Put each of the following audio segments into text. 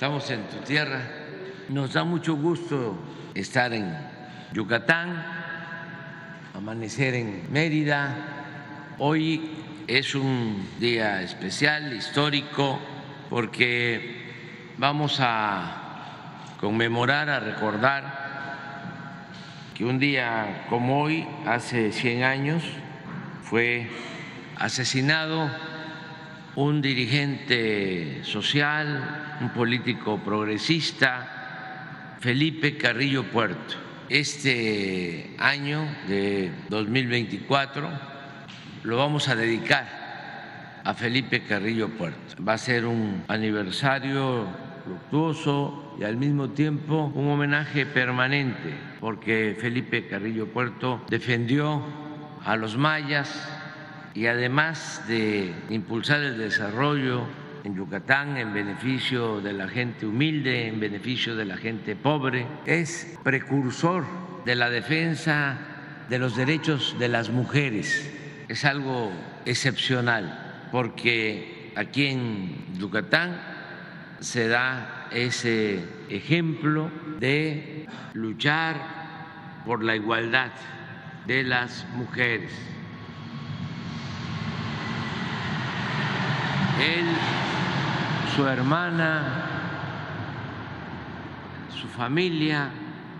estamos en tu tierra. Nos da mucho gusto estar en Yucatán, amanecer en Mérida. Hoy es un día especial, histórico, porque vamos a conmemorar, a recordar que un día como hoy, hace 100 años, fue asesinado un dirigente social, un político progresista, Felipe Carrillo Puerto. Este año de 2024 lo vamos a dedicar a Felipe Carrillo Puerto. Va a ser un aniversario luctuoso y al mismo tiempo un homenaje permanente, porque Felipe Carrillo Puerto defendió a los mayas, y además de impulsar el desarrollo en Yucatán en beneficio de la gente humilde, en beneficio de la gente pobre, es precursor de la defensa de los derechos de las mujeres. Es algo excepcional porque aquí en Yucatán se da ese ejemplo de luchar por la igualdad de las mujeres él, su hermana, su familia,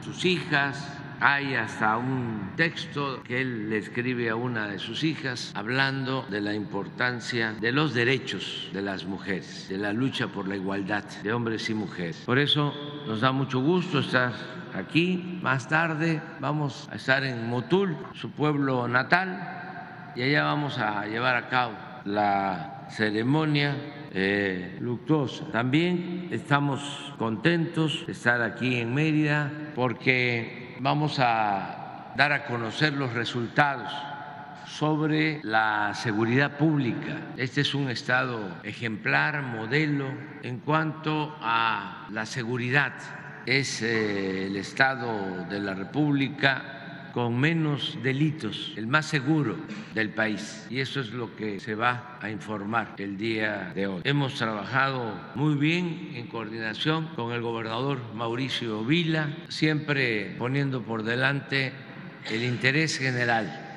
sus hijas. Hay hasta un texto que él le escribe a una de sus hijas hablando de la importancia de los derechos de las mujeres, de la lucha por la igualdad de hombres y mujeres. Por eso nos da mucho gusto estar aquí. Más tarde vamos a estar en Motul, su pueblo natal, y allá vamos a llevar a cabo la ceremonia eh, luctuosa. También estamos contentos de estar aquí en Mérida porque vamos a dar a conocer los resultados sobre la seguridad pública. Este es un estado ejemplar, modelo en cuanto a la seguridad. Es eh, el estado de la República con menos delitos, el más seguro del país. Y eso es lo que se va a informar el día de hoy. Hemos trabajado muy bien en coordinación con el gobernador Mauricio Vila, siempre poniendo por delante el interés general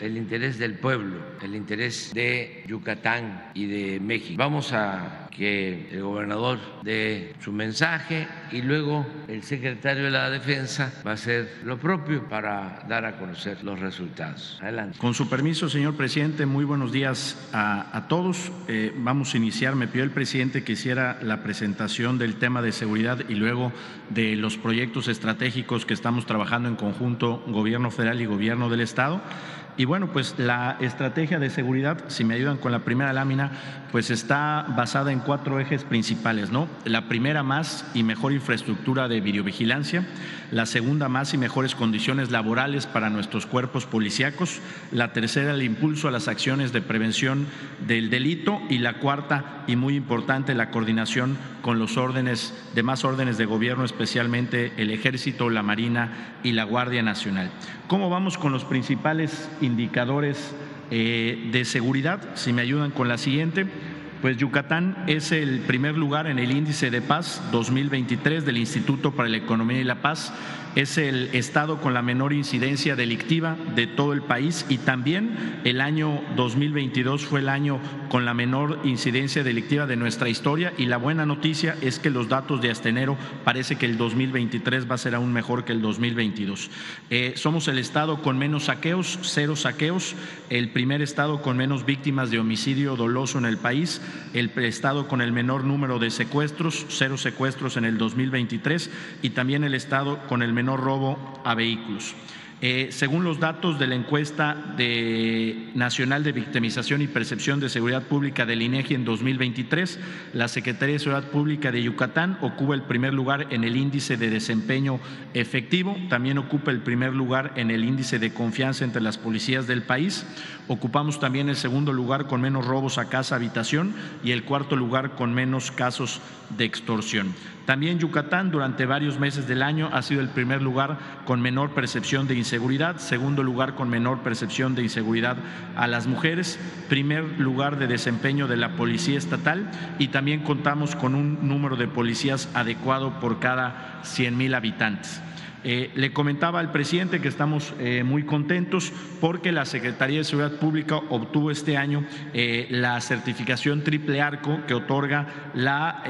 el interés del pueblo, el interés de Yucatán y de México. Vamos a que el gobernador dé su mensaje y luego el secretario de la Defensa va a hacer lo propio para dar a conocer los resultados. Adelante. Con su permiso, señor presidente, muy buenos días a, todos. Eh, vamos a iniciar. Me pidió el presidente que hiciera la presentación del tema de seguridad y luego de los proyectos estratégicos que estamos trabajando en conjunto, gobierno federal y gobierno del Estado. Y bueno, pues la estrategia de seguridad, si me ayudan con la primera lámina, pues está basada en cuatro ejes principales, ¿no? La primera, más y mejor infraestructura de videovigilancia. La segunda, más y mejores condiciones laborales para nuestros cuerpos policíacos. La tercera, el impulso a las acciones de prevención del delito. Y la cuarta, y muy importante, la coordinación con los órdenes, demás órdenes de gobierno, especialmente el Ejército, la Marina y la Guardia Nacional. ¿Cómo vamos con los principales indicadores eh, de seguridad? Si me ayudan con la siguiente. Pues Yucatán es el primer lugar en el índice de paz 2023 del Instituto para la Economía y la Paz es el estado con la menor incidencia delictiva de todo el país y también el año 2022 fue el año con la menor incidencia delictiva de nuestra historia y la buena noticia es que los datos de hasta enero parece que el 2023 va a ser aún mejor que el 2022. Eh, somos el estado con menos saqueos, cero saqueos, el primer estado con menos víctimas de homicidio doloso en el país, el estado con el menor número de secuestros, cero secuestros en el 2023 y también el estado con el menor robo a vehículos. Eh, según los datos de la encuesta nacional de victimización y percepción de seguridad pública del INEGI en 2023, la Secretaría de Seguridad Pública de Yucatán ocupa el primer lugar en el índice de desempeño efectivo, también ocupa el primer lugar en el índice de confianza entre las policías del país, ocupamos también el segundo lugar con menos robos a casa habitación y el cuarto lugar con menos casos de extorsión. También Yucatán durante varios meses del año ha sido el primer lugar con menor percepción de inseguridad, segundo lugar con menor percepción de inseguridad a las mujeres, primer lugar de desempeño de la Policía Estatal y también contamos con un número de policías adecuado por cada 100 mil habitantes. Eh, le comentaba al presidente que estamos eh, muy contentos porque la Secretaría de Seguridad Pública obtuvo este año eh, la certificación triple arco que otorga la,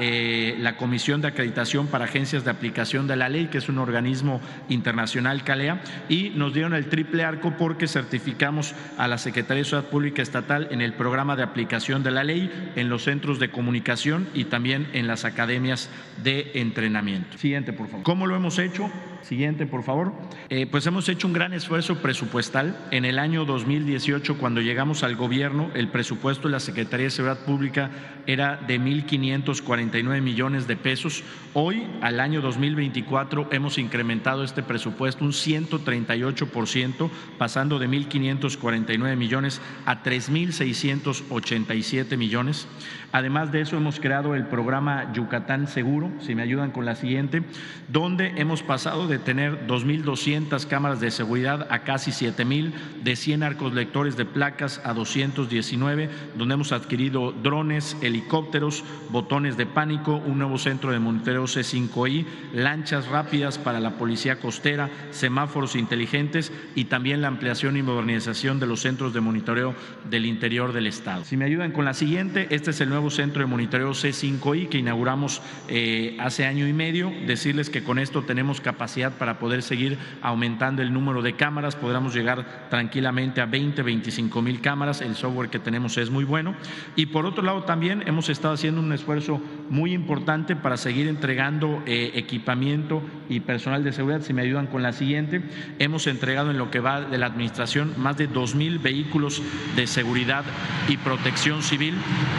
la Comisión de Acreditación para Agencias de Aplicación de la Ley, que es un organismo internacional CALEA, y nos dieron el triple arco porque certificamos a la Secretaría de Seguridad Pública Estatal en el programa de aplicación de la ley, en los centros de comunicación y también en las academias de entrenamiento. Siguiente, por favor. ¿Cómo lo hemos hecho? Siguiente, por favor. Eh, pues hemos hecho un gran esfuerzo presupuestal. En el año 2018, cuando llegamos al gobierno, el presupuesto de la Secretaría de Seguridad Pública era de 1.549 millones de pesos. Hoy, al año 2024, hemos incrementado este presupuesto un 138%, pasando de 1.549 millones a 3.687 millones. Además de eso, hemos creado el programa Yucatán Seguro, si me ayudan con la siguiente, donde hemos pasado de tener 2.200 cámaras de seguridad a casi 7.000, de 100 arcos lectores de placas a 219, donde hemos adquirido drones, helicópteros, botones de pánico, un nuevo centro de monitoreo C5I, lanchas rápidas para la policía costera, semáforos inteligentes y también la ampliación y modernización de los centros de monitoreo del interior del Estado. Si me ayudan con la siguiente, este es el nuevo centro de monitoreo C5I que inauguramos eh, hace año y medio. Decirles que con esto tenemos capacidad para poder seguir aumentando el número de cámaras. Podremos llegar tranquilamente a 20, 25 mil cámaras. El software que tenemos es muy bueno. Y por otro lado también hemos estado haciendo un esfuerzo muy importante para seguir entregando eh, equipamiento y personal de seguridad. Si me ayudan con la siguiente, hemos entregado en lo que va de la administración más de 2 mil vehículos de seguridad y protección civil.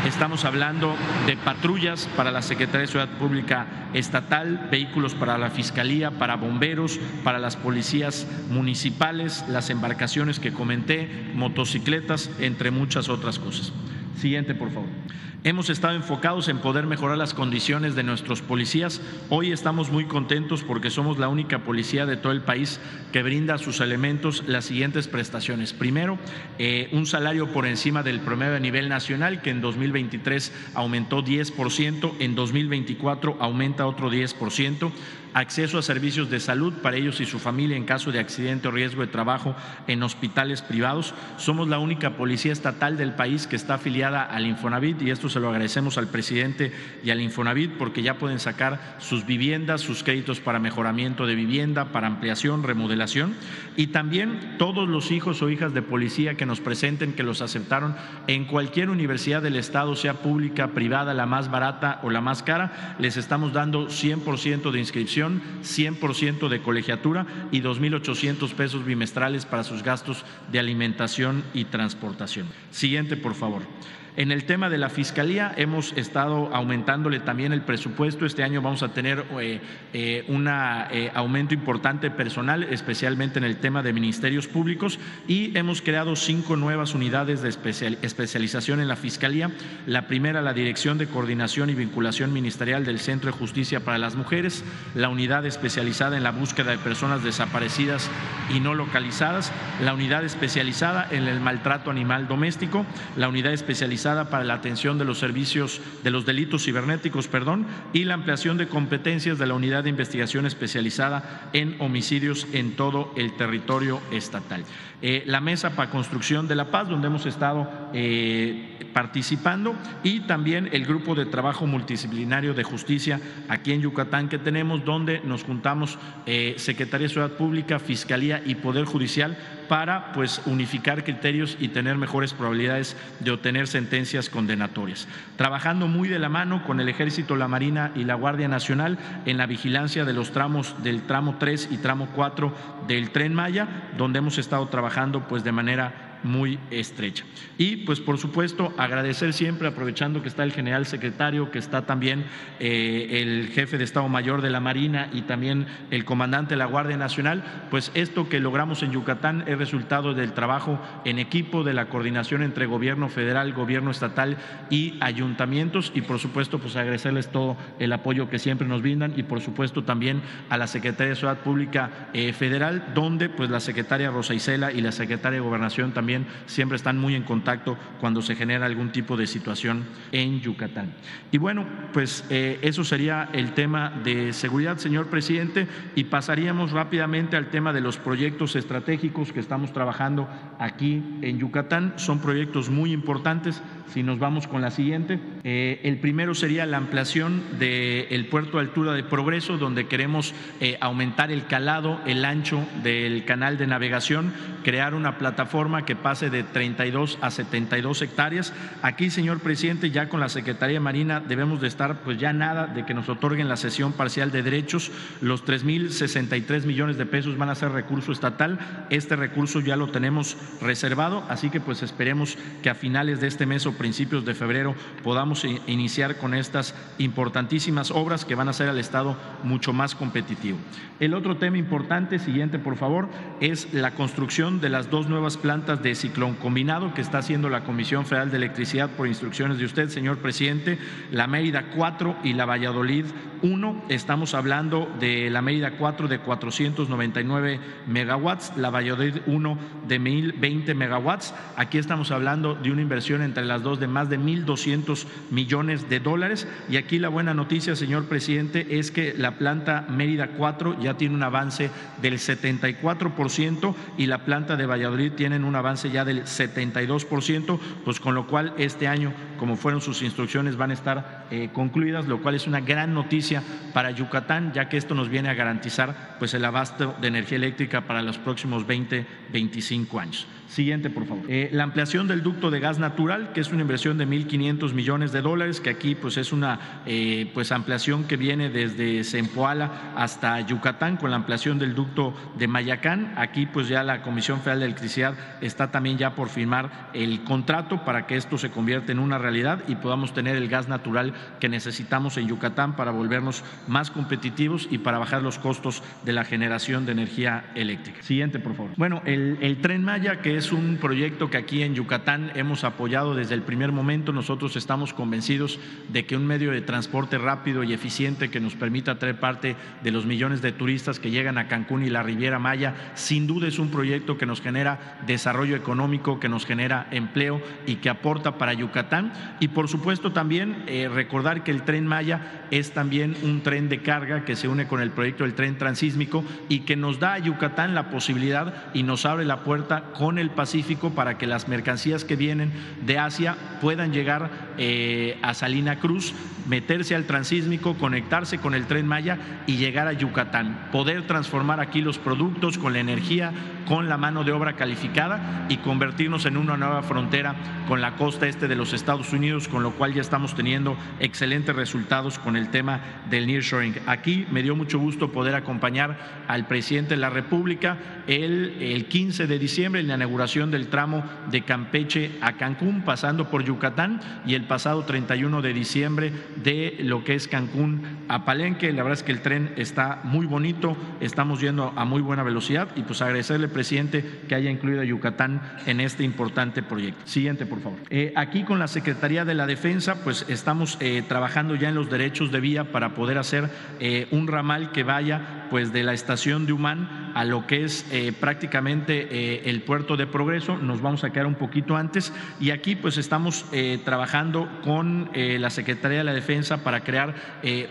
Estamos hablando de patrullas para la Secretaría de Seguridad Pública Estatal, vehículos para la Fiscalía, para bomberos, para las policías municipales, las embarcaciones que comenté, motocicletas, entre muchas otras cosas. Siguiente, por favor. Hemos estado enfocados en poder mejorar las condiciones de nuestros policías. Hoy estamos muy contentos porque somos la única policía de todo el país que brinda a sus elementos las siguientes prestaciones. Primero, eh, un salario por encima del promedio a nivel nacional, que en 2023 aumentó 10%, en 2024 aumenta otro 10% acceso a servicios de salud para ellos y su familia en caso de accidente o riesgo de trabajo en hospitales privados. Somos la única policía estatal del país que está afiliada al Infonavit y esto se lo agradecemos al presidente y al Infonavit porque ya pueden sacar sus viviendas, sus créditos para mejoramiento de vivienda, para ampliación, remodelación y también todos los hijos o hijas de policía que nos presenten que los aceptaron en cualquier universidad del estado, sea pública, privada, la más barata o la más cara, les estamos dando 100% de inscripción 100% de colegiatura y 2.800 pesos bimestrales para sus gastos de alimentación y transportación. Siguiente, por favor. En el tema de la fiscalía hemos estado aumentándole también el presupuesto. Este año vamos a tener eh, eh, un eh, aumento importante personal, especialmente en el tema de ministerios públicos, y hemos creado cinco nuevas unidades de especialización en la fiscalía. La primera, la Dirección de Coordinación y Vinculación Ministerial del Centro de Justicia para las Mujeres, la unidad especializada en la búsqueda de personas desaparecidas y no localizadas, la unidad especializada en el maltrato animal doméstico, la unidad especializada para la atención de los servicios de los delitos cibernéticos, perdón, y la ampliación de competencias de la unidad de investigación especializada en homicidios en todo el territorio estatal. Eh, la Mesa para Construcción de la Paz, donde hemos estado eh, participando, y también el Grupo de Trabajo Multidisciplinario de Justicia aquí en Yucatán que tenemos, donde nos juntamos eh, Secretaría de Ciudad Pública, Fiscalía y Poder Judicial para pues unificar criterios y tener mejores probabilidades de obtener sentencias condenatorias. Trabajando muy de la mano con el Ejército, la Marina y la Guardia Nacional en la vigilancia de los tramos del tramo 3 y tramo 4 del Tren Maya, donde hemos estado trabajando pues de manera muy estrecha. Y pues por supuesto agradecer siempre, aprovechando que está el general secretario, que está también eh, el jefe de Estado Mayor de la Marina y también el comandante de la Guardia Nacional, pues esto que logramos en Yucatán es resultado del trabajo en equipo, de la coordinación entre gobierno federal, gobierno estatal y ayuntamientos y por supuesto pues agradecerles todo el apoyo que siempre nos brindan y por supuesto también a la Secretaría de Ciudad Pública eh, Federal, donde pues la secretaria Rosa Isela y la secretaria de Gobernación también siempre están muy en contacto cuando se genera algún tipo de situación en Yucatán. Y bueno, pues eh, eso sería el tema de seguridad, señor presidente, y pasaríamos rápidamente al tema de los proyectos estratégicos que estamos trabajando aquí en Yucatán. Son proyectos muy importantes. Si nos vamos con la siguiente, eh, el primero sería la ampliación del puerto de altura de Progreso, donde queremos eh, aumentar el calado, el ancho del canal de navegación, crear una plataforma que pase de 32 a 72 hectáreas. Aquí, señor presidente, ya con la Secretaría de Marina debemos de estar, pues ya nada de que nos otorguen la cesión parcial de derechos. Los 3.063 millones de pesos van a ser recurso estatal. Este recurso ya lo tenemos reservado, así que pues esperemos que a finales de este mes o principios de febrero podamos iniciar con estas importantísimas obras que van a hacer al Estado mucho más competitivo. El otro tema importante, siguiente por favor, es la construcción de las dos nuevas plantas de ciclón combinado que está haciendo la Comisión Federal de Electricidad por instrucciones de usted, señor presidente, la Mérida 4 y la Valladolid 1. Estamos hablando de la Mérida 4 de 499 megawatts, la Valladolid 1 de 1020 megawatts. Aquí estamos hablando de una inversión entre las dos de más de 1.200 millones de dólares. Y aquí la buena noticia, señor presidente, es que la planta Mérida 4 ya tiene un avance del 74% y la planta de Valladolid tiene un avance ya del 72%, pues con lo cual este año, como fueron sus instrucciones, van a estar eh, concluidas, lo cual es una gran noticia para Yucatán, ya que esto nos viene a garantizar pues el abasto de energía eléctrica para los próximos 20, 25 años. Siguiente, por favor. Eh, la ampliación del ducto de gas natural, que es una inversión de 1.500 millones de dólares, que aquí pues es una eh, pues ampliación que viene desde Zempoala hasta Yucatán con la ampliación del ducto de Mayacán. Aquí pues ya la Comisión Federal de Electricidad está también ya por firmar el contrato para que esto se convierta en una realidad y podamos tener el gas natural que necesitamos en Yucatán para volvernos más competitivos y para bajar los costos de la generación de energía eléctrica. Siguiente, por favor. Bueno, el tren Maya, que es es un proyecto que aquí en Yucatán hemos apoyado desde el primer momento. Nosotros estamos convencidos de que un medio de transporte rápido y eficiente que nos permita traer parte de los millones de turistas que llegan a Cancún y la Riviera Maya, sin duda es un proyecto que nos genera desarrollo económico, que nos genera empleo y que aporta para Yucatán. Y por supuesto también eh, recordar que el tren Maya es también un tren de carga que se une con el proyecto del tren transísmico y que nos da a Yucatán la posibilidad y nos abre la puerta con el Pacífico para que las mercancías que vienen de Asia puedan llegar eh, a Salina Cruz, meterse al transísmico, conectarse con el tren Maya y llegar a Yucatán, poder transformar aquí los productos con la energía, con la mano de obra calificada y convertirnos en una nueva frontera con la costa este de los Estados Unidos, con lo cual ya estamos teniendo excelentes resultados con el tema del nearshoring. Aquí me dio mucho gusto poder acompañar al presidente de la República el, el 15 de diciembre en la inauguración del tramo de Campeche a Cancún, pasando por Yucatán, y el pasado 31 de diciembre de lo que es Cancún a Palenque. La verdad es que el tren está muy bonito, estamos yendo a muy buena velocidad y pues agradecerle presidente, que haya incluido a Yucatán en este importante proyecto. Siguiente, por favor. Eh, aquí con la Secretaría de la Defensa, pues estamos eh, trabajando ya en los derechos de vía para poder hacer eh, un ramal que vaya pues de la estación de Humán a lo que es prácticamente el puerto de Progreso. Nos vamos a quedar un poquito antes y aquí pues estamos trabajando con la Secretaría de la Defensa para crear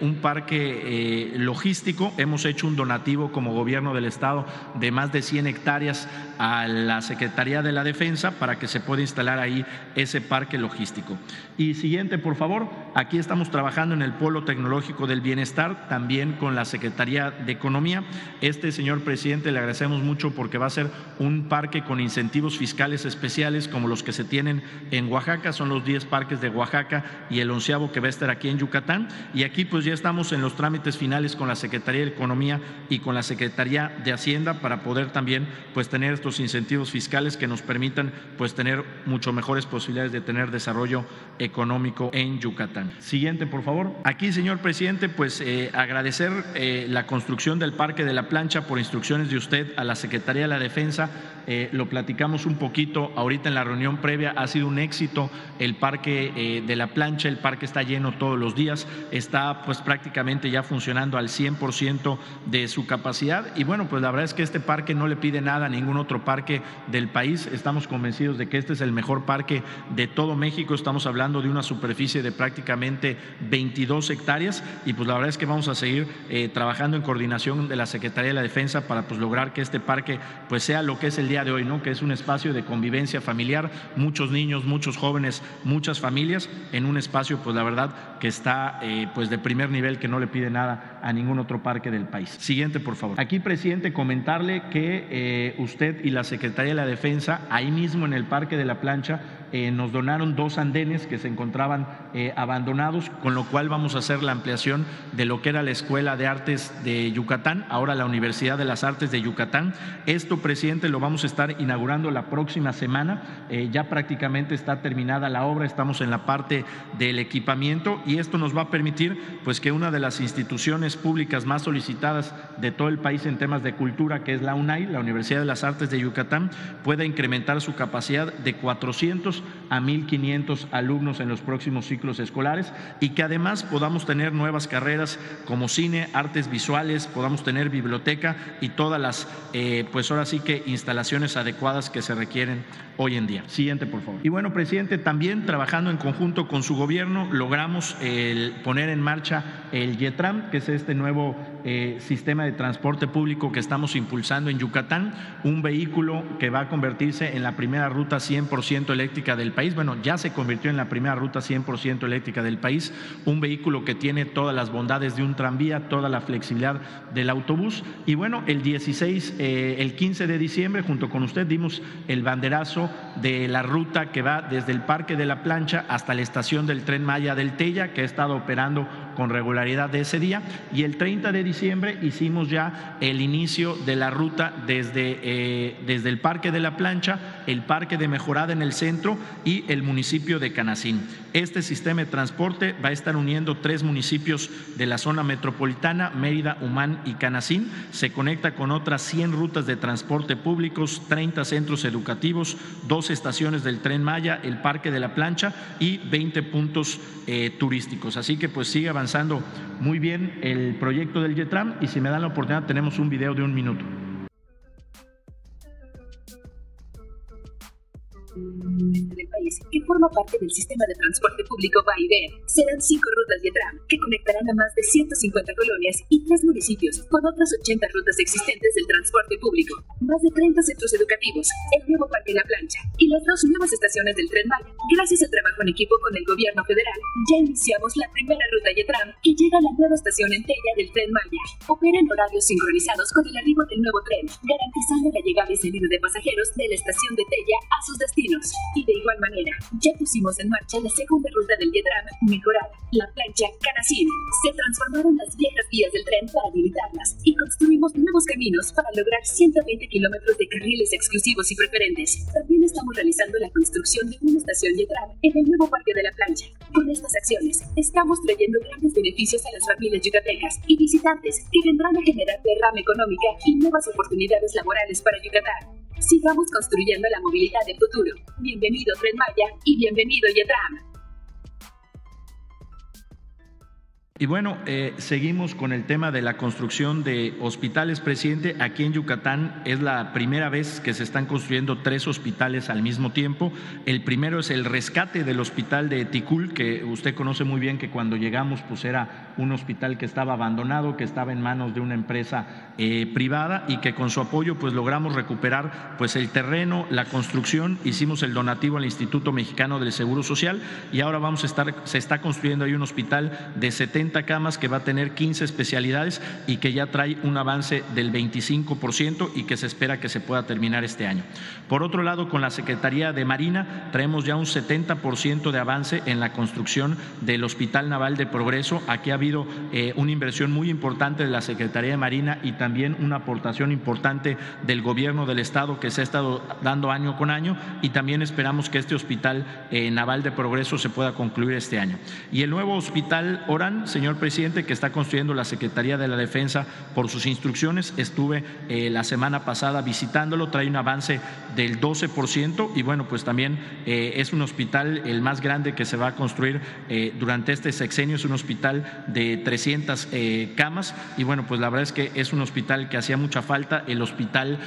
un parque logístico. Hemos hecho un donativo como gobierno del estado de más de 100 hectáreas a la Secretaría de la Defensa para que se pueda instalar ahí ese parque logístico. Y siguiente, por favor, aquí estamos trabajando en el Polo Tecnológico del Bienestar, también con la Secretaría de Economía. Este, señor presidente, le agradecemos mucho porque va a ser un parque con incentivos fiscales especiales como los que se tienen en Oaxaca, son los 10 parques de Oaxaca y el onceavo que va a estar aquí en Yucatán. Y aquí pues ya estamos en los trámites finales con la Secretaría de Economía y con la Secretaría de Hacienda para poder también pues tener estos incentivos fiscales que nos permitan pues tener mucho mejores posibilidades de tener desarrollo económico en Yucatán. Siguiente, por favor. Aquí, señor presidente, pues eh, agradecer eh, la construcción del Parque de la Plancha por instrucciones de usted a la Secretaría de la Defensa. Eh, lo platicamos un poquito ahorita en la reunión previa. Ha sido un éxito el Parque de la Plancha. El parque está lleno todos los días. Está pues prácticamente ya funcionando al 100% de su capacidad. Y bueno, pues la verdad es que este parque no le pide nada a ningún otro parque del país. Estamos convencidos de que este es el mejor parque de todo México. Estamos hablando de una superficie de prácticamente 22 hectáreas y pues la verdad es que vamos a seguir eh, trabajando en coordinación de la Secretaría de la Defensa para pues lograr que este parque pues sea lo que es el día de hoy, ¿no? Que es un espacio de convivencia familiar, muchos niños, muchos jóvenes, muchas familias en un espacio pues la verdad que está eh, pues de primer nivel que no le pide nada a ningún otro parque del país. Siguiente, por favor. Aquí, presidente, comentarle que eh, usted y la Secretaría de la Defensa, ahí mismo en el Parque de la Plancha, eh, nos donaron dos andenes que se encontraban abandonados, con lo cual vamos a hacer la ampliación de lo que era la Escuela de Artes de Yucatán, ahora la Universidad de las Artes de Yucatán. Esto, presidente, lo vamos estar inaugurando la próxima semana. Eh, ya prácticamente está terminada la obra, estamos en la parte del equipamiento y esto nos va a permitir pues que una de las instituciones públicas más solicitadas de todo el país en temas de cultura, que es la UNAI, la Universidad de las Artes de Yucatán, pueda incrementar su capacidad de 400 a 1.500 alumnos en los próximos ciclos escolares y que además podamos tener nuevas carreras como cine, artes visuales, podamos tener biblioteca y todas las, eh, pues ahora sí que instalaciones adecuadas que se requieren hoy en día. Siguiente, por favor. Y bueno, presidente, también trabajando en conjunto con su gobierno, logramos poner en marcha el YETRAM, que es este nuevo eh, sistema de transporte público que estamos impulsando en Yucatán, un vehículo que va a convertirse en la primera ruta 100% eléctrica del país. Bueno, ya se convirtió en la primera ruta 100% eléctrica del país, un vehículo que tiene todas las bondades de un tranvía, toda la flexibilidad del autobús. Y bueno, el 16, eh, el 15 de diciembre, junto con usted, dimos el banderazo de la ruta que va desde el Parque de la Plancha hasta la estación del tren Maya del Tella, que ha estado operando con regularidad de ese día. Y el 30 de diciembre hicimos ya el inicio de la ruta desde, eh, desde el Parque de la Plancha, el Parque de Mejorada en el centro y el municipio de Canacín. Este sistema de transporte va a estar uniendo tres municipios de la zona metropolitana, Mérida, Humán y Canacín. Se conecta con otras 100 rutas de transporte públicos, 30 centros educativos, dos estaciones del tren Maya, el Parque de la Plancha y 20 puntos eh, turísticos. Así que pues sigue avanzando muy bien el proyecto del YETRAM y si me dan la oportunidad tenemos un video de un minuto. Del país que forma parte del sistema de transporte público va y ven. Serán cinco rutas de tram que conectarán a más de 150 colonias y tres municipios con otras 80 rutas existentes del transporte público, más de 30 centros educativos, el nuevo Parque La Plancha y las dos nuevas estaciones del Tren Maya. Gracias al trabajo en equipo con el gobierno federal, ya iniciamos la primera ruta Yetram que llega a la nueva estación en Tella del Tren Maya. Opera en horarios sincronizados con el arribo del nuevo tren, garantizando la llegada y salida de pasajeros de la estación de Tella a sus destinos. Y de igual manera, ya pusimos en marcha la segunda ruta del Yedram, mejorada, la plancha Canacín. Se transformaron las viejas vías del tren para habilitarlas y construimos nuevos caminos para lograr 120 kilómetros de carriles exclusivos y preferentes. También estamos realizando la construcción de una estación Yedram en el nuevo parque de la plancha. Con estas acciones, estamos trayendo grandes beneficios a las familias yucatecas y visitantes que vendrán a generar derrama económica y nuevas oportunidades laborales para Yucatán. Sigamos construyendo la movilidad del futuro. Bienvenido Tren Maya y bienvenido Yetram. Y bueno, eh, seguimos con el tema de la construcción de hospitales, presidente. Aquí en Yucatán es la primera vez que se están construyendo tres hospitales al mismo tiempo. El primero es el rescate del hospital de Ticul, que usted conoce muy bien que cuando llegamos pues era un hospital que estaba abandonado, que estaba en manos de una empresa eh, privada y que con su apoyo pues logramos recuperar pues el terreno, la construcción, hicimos el donativo al Instituto Mexicano del Seguro Social y ahora vamos a estar, se está construyendo ahí un hospital de 70 70 camas, que va a tener 15 especialidades y que ya trae un avance del 25% y que se espera que se pueda terminar este año. Por otro lado, con la Secretaría de Marina traemos ya un 70% de avance en la construcción del Hospital Naval de Progreso. Aquí ha habido eh, una inversión muy importante de la Secretaría de Marina y también una aportación importante del gobierno del Estado que se ha estado dando año con año y también esperamos que este Hospital eh, Naval de Progreso se pueda concluir este año. Y el nuevo Hospital Orán, señor presidente, que está construyendo la Secretaría de la Defensa por sus instrucciones, estuve eh, la semana pasada visitándolo, trae un avance del 12% y bueno, pues también eh, es un hospital el más grande que se va a construir durante este sexenio, es un hospital de 300 camas y bueno, pues la verdad es que es un hospital que hacía mucha falta, el Hospital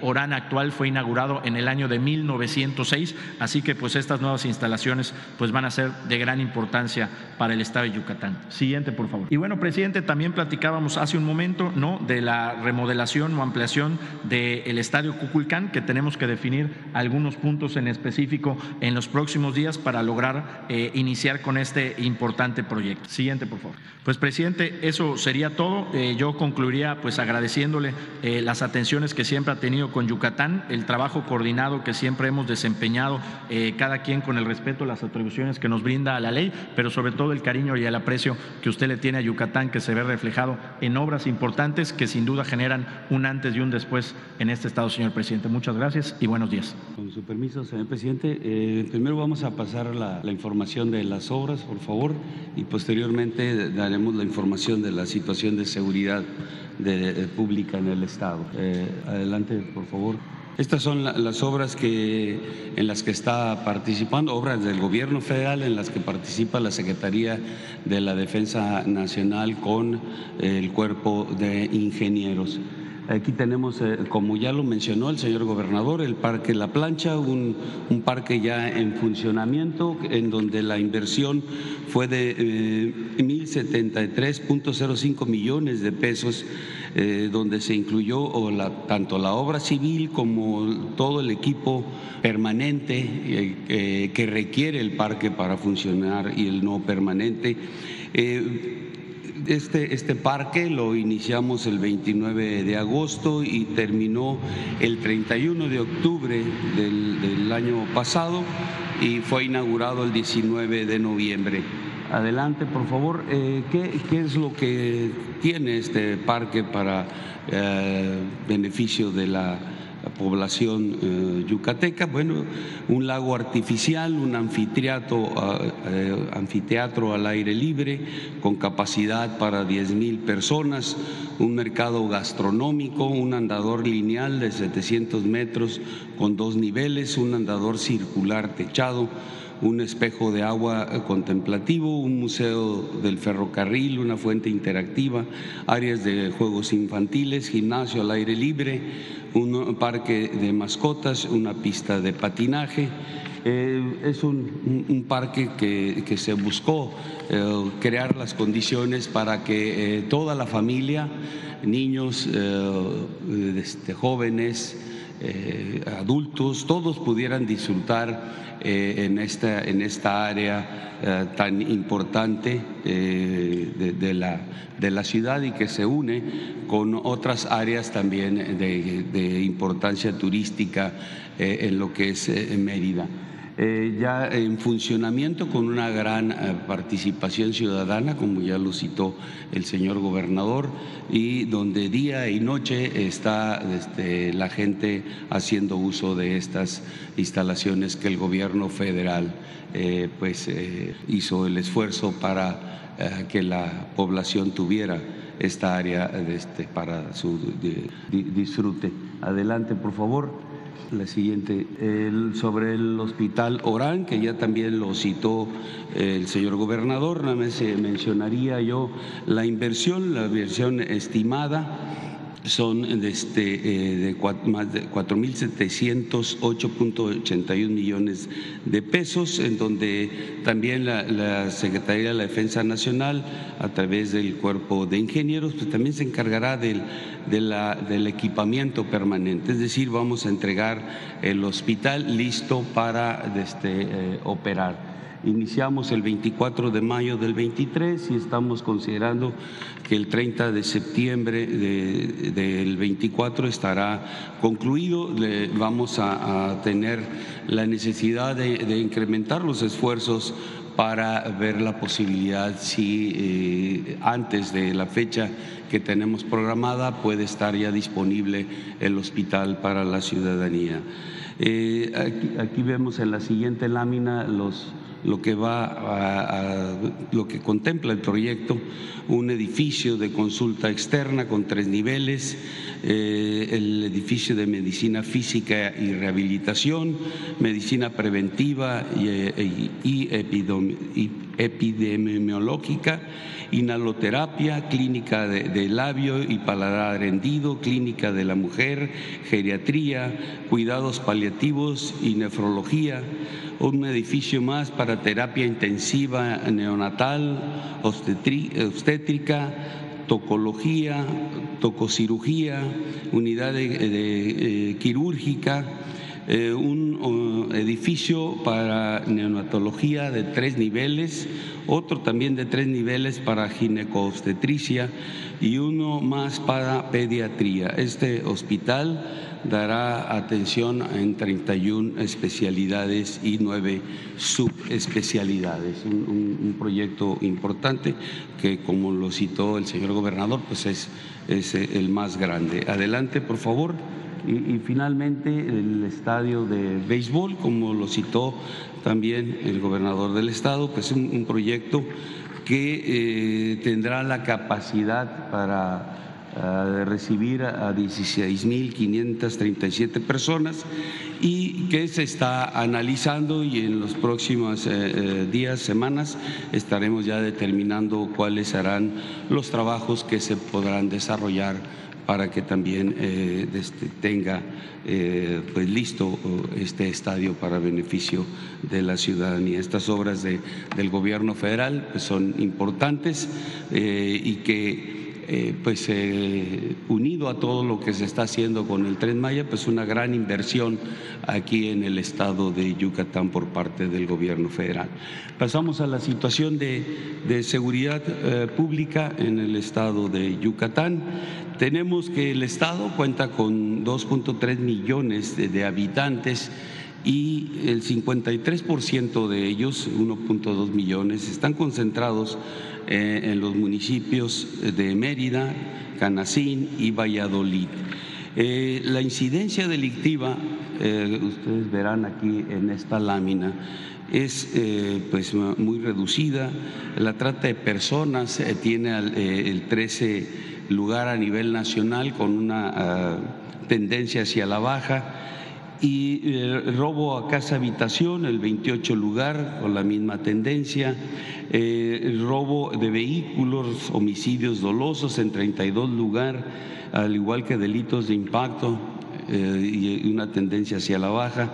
Orán actual fue inaugurado en el año de 1906, así que pues estas nuevas instalaciones pues van a ser de gran importancia para el estado de Yucatán. Siguiente, por favor. Y bueno, presidente, también platicábamos hace un momento, ¿no?, de la remodelación o ampliación del estadio Cuculcán, que tenemos que definir algunos puntos en específico en los próximos días para lograr eh, iniciar con este importante proyecto. Siguiente, por favor. Pues, presidente, eso sería todo. Eh, yo concluiría pues agradeciéndole eh, las atenciones que siempre ha tenido con Yucatán, el trabajo coordinado que siempre hemos desempeñado, cada quien con el respeto, las atribuciones que nos brinda a la ley, pero sobre todo el cariño y el aprecio que usted le tiene a Yucatán, que se ve reflejado en obras importantes que sin duda generan un antes y un después en este Estado, señor presidente. Muchas gracias y buenos días. Con su permiso, señor presidente, eh, primero vamos a pasar la, información de las obras, por favor, y posteriormente daremos la información de la situación de seguridad pública en el Estado. Eh, adelante, por favor. Estas son las obras que, en las que está participando, obras del gobierno federal en las que participa la Secretaría de la Defensa Nacional con el cuerpo de ingenieros. Aquí tenemos, eh, como ya lo mencionó el señor gobernador, el Parque La Plancha, un, parque ya en funcionamiento, en donde la inversión fue de eh, 1.073.05 millones de pesos eh, donde se incluyó tanto la obra civil como todo el equipo permanente eh, eh, que requiere el parque para funcionar y el no permanente. Este, este, parque lo iniciamos el 29 de agosto y terminó el 31 de octubre del, año pasado y fue inaugurado el 19 de noviembre. Adelante, por favor. Eh, ¿qué, es lo que tiene este parque para eh, beneficio de la población eh, yucateca? Bueno, un lago artificial, un anfiteatro, anfiteatro al aire libre con capacidad para 10 mil personas, un mercado gastronómico, un andador lineal de 700 metros con dos niveles, un andador circular techado un espejo de agua eh, contemplativo, un museo del ferrocarril, una fuente interactiva, áreas de juegos infantiles, gimnasio al aire libre, un parque de mascotas, una pista de patinaje. Eh, es un, parque que, se buscó eh, crear las condiciones para que toda la familia, niños, este, jóvenes, adultos, todos pudieran disfrutar eh, en, esta, en esta área eh, tan importante eh, de, la, de la ciudad y que se une con otras áreas también de, de importancia turística en lo que es Mérida. Eh, ya en funcionamiento con una gran eh, participación ciudadana, como ya lo citó el señor gobernador, y donde día y noche está este, la gente haciendo uso de estas instalaciones que el gobierno federal eh, pues, hizo el esfuerzo para que la población tuviera esta área este, para su disfrute. Adelante, por favor. La siguiente, sobre el hospital Orán, que ya también lo citó el señor gobernador, nada más mencionaría yo la inversión, la inversión estimada son este, eh, de, más de 4.708.81 millones de pesos, en donde también la, Secretaría de la Defensa Nacional, a través del Cuerpo de Ingenieros, pues también se encargará del, del equipamiento permanente, es decir, vamos a entregar el hospital listo para este, eh, operar. Iniciamos el 24 de mayo del 23 y estamos considerando que el 30 de septiembre del 24 estará concluido. vamos a, tener la necesidad de, incrementar los esfuerzos para ver la posibilidad si eh, antes de la fecha que tenemos programada puede estar ya disponible el hospital para la ciudadanía. Eh, aquí, vemos en la siguiente lámina los, lo que va a, lo que contempla el proyecto, un edificio de consulta externa con tres niveles, eh, el edificio de medicina física y rehabilitación, medicina preventiva y, eh, y epidemiológica inhaloterapia, clínica de, labio y paladar hendido, clínica de la mujer, geriatría, cuidados paliativos y nefrología, un edificio más para terapia intensiva neonatal, obstétrica, tocología, tococirugía, unidad de, eh, quirúrgica, eh, un edificio para neonatología de tres niveles, otro también de tres niveles para ginecobstetricia y uno más para pediatría. Este hospital dará atención en 31 especialidades y nueve subespecialidades. Un, proyecto importante que, como lo citó el señor gobernador, pues es, es el más grande. Adelante, por favor. Y, finalmente el estadio de béisbol, como lo citó también el gobernador del estado, pues un, un proyecto que eh, tendrá la capacidad para uh, recibir a 16.537 personas y que se está analizando y en los próximos eh, eh, días, semanas, estaremos ya determinando cuáles serán los trabajos que se podrán desarrollar para que también eh, este, tenga eh, pues listo este estadio para beneficio de la ciudadanía. Estas obras de, del gobierno federal pues, son importantes eh, y que eh, pues eh, unido a todo lo que se está haciendo con el Tren Maya, pues una gran inversión aquí en el estado de Yucatán por parte del gobierno federal. Pasamos a la situación de, seguridad eh, pública en el estado de Yucatán. Tenemos que el estado cuenta con 2.3 millones de habitantes y el 53% de ellos, 1.2 millones, están concentrados eh, en los municipios de Mérida, Canacín y Valladolid. Eh, la incidencia delictiva, eh, ustedes verán aquí en esta lámina, es pues muy reducida. La trata de personas tiene el 13 lugar a nivel nacional con una ah, tendencia hacia la baja y el robo a casa habitación, el 28 lugar, con la misma tendencia, eh, el robo de vehículos, homicidios dolosos en 32 lugar, al igual que delitos de impacto eh, y una tendencia hacia la baja.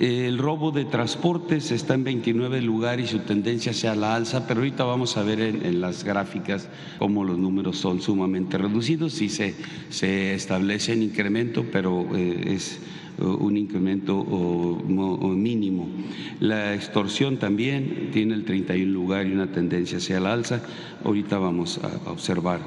El robo de transportes está en 29 lugares y su tendencia hacia la alza, pero ahorita vamos a ver en, las gráficas cómo los números son sumamente reducidos y se, se establece en incremento, pero eh, es un incremento mínimo. La extorsión también tiene el 31 lugar y una tendencia hacia la alza. Ahorita vamos a observar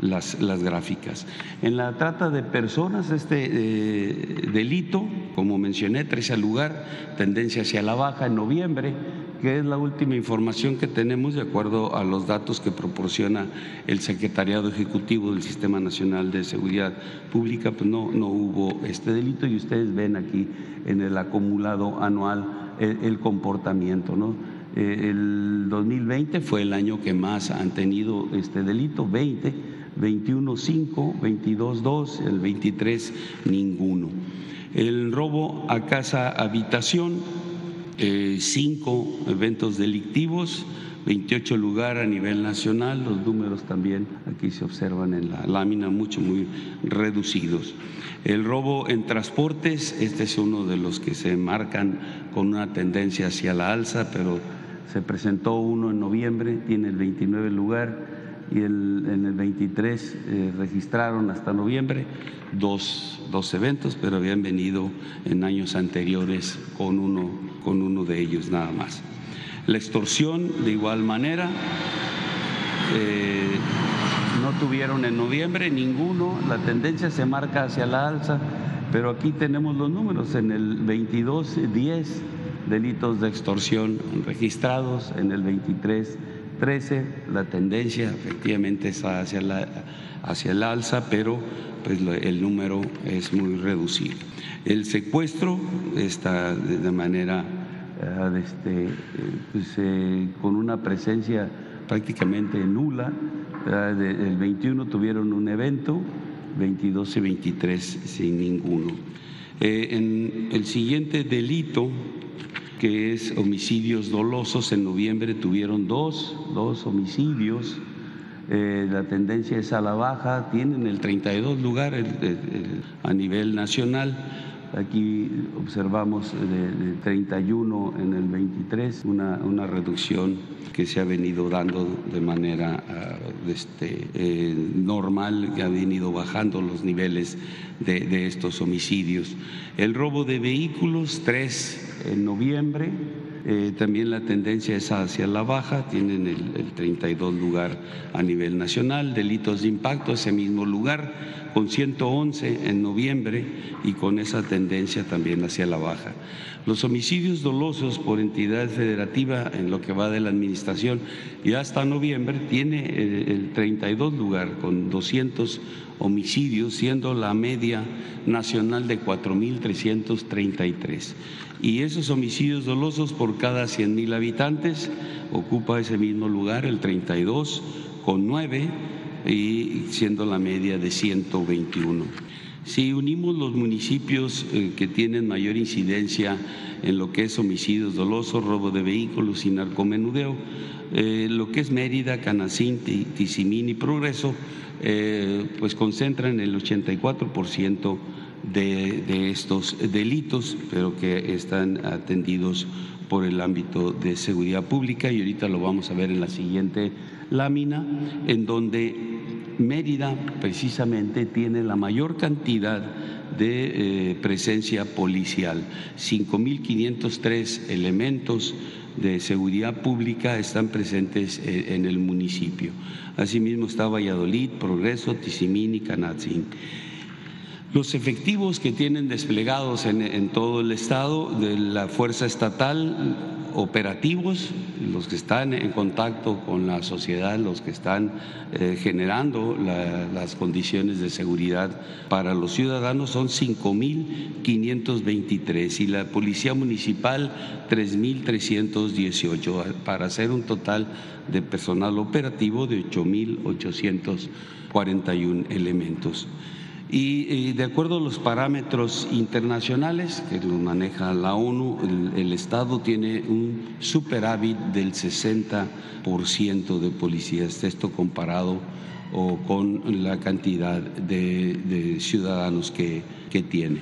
las, las gráficas. En la trata de personas, este eh, delito, como mencioné, 13 lugar, tendencia hacia la baja en noviembre que es la última información que tenemos de acuerdo a los datos que proporciona el Secretariado Ejecutivo del Sistema Nacional de Seguridad Pública, pues no, no hubo este delito y ustedes ven aquí en el acumulado anual el, comportamiento. ¿no? Eh, el 2020 fue el año que más han tenido este delito, 20, 21, 5, 22, 2, el 23, ninguno. El robo a casa habitación eh, eventos delictivos, 28 lugares a nivel nacional, los números también aquí se observan en la lámina, mucho, muy reducidos. El robo en transportes, este es uno de los que se marcan con una tendencia hacia la alza, pero se presentó uno en noviembre, tiene el 29 lugar y en el 23 eh, registraron hasta noviembre dos, dos, eventos, pero habían venido en años anteriores con uno, con uno de ellos nada más. La extorsión, de igual manera, eh, no tuvieron en noviembre ninguno, la tendencia se marca hacia la alza, pero aquí tenemos los números, en el 22, 10 delitos de extorsión registrados, en el 23, 13, la tendencia efectivamente está hacia, la, hacia el alza, pero pues, el número es muy reducido. El secuestro está de manera eh, este, pues, eh, con una presencia prácticamente nula. El 21 tuvieron un evento, 22 y 23 sin ninguno. Eh, en el siguiente delito, que es homicidios dolosos, en noviembre tuvieron dos, dos homicidios. Eh, la tendencia es a la baja, tienen el 32 lugar a nivel nacional Aquí observamos de, 31 en el 23 una, una, reducción que se ha venido dando de manera ah, este, eh, normal, que ha venido bajando los niveles de, de estos homicidios. El robo de vehículos, 3 en noviembre, eh, también la tendencia es hacia la baja, tienen el, 32 lugar a nivel nacional. Delitos de impacto, ese mismo lugar, con 111 en noviembre y con esa tendencia también hacia la baja. Los homicidios dolosos por entidad federativa en lo que va de la administración y hasta noviembre tiene el, el 32 lugar con 200 homicidios, siendo la media nacional de 4.333 y esos homicidios dolosos por cada 100 mil habitantes ocupa ese mismo lugar el 32 con 9 y siendo la media de 121. Si unimos los municipios eh, que tienen mayor incidencia en lo que es homicidios dolosos, robo de vehículos y narcomenudeo, eh, lo que es Mérida, Canacín, Tizimín y Progreso, eh, pues concentran el 84% de, estos delitos, pero que están atendidos por el ámbito de seguridad pública y ahorita lo vamos a ver en la siguiente lámina, en donde Mérida precisamente tiene la mayor cantidad de eh, presencia policial. 5.503 elementos de seguridad pública están presentes eh, en el municipio. Asimismo está Valladolid, Progreso, Tizimín y Canatzin. Los efectivos que tienen desplegados en, todo el estado de la fuerza estatal, operativos, los que están en contacto con la sociedad, los que están eh, generando las condiciones de seguridad para los ciudadanos son 5.523 y la Policía Municipal 3.318 para hacer un total de personal operativo de 8.841 elementos. Y, de acuerdo a los parámetros internacionales que los maneja la ONU, el, Estado tiene un superávit del 60% de policías, esto comparado con la cantidad de, ciudadanos que tiene.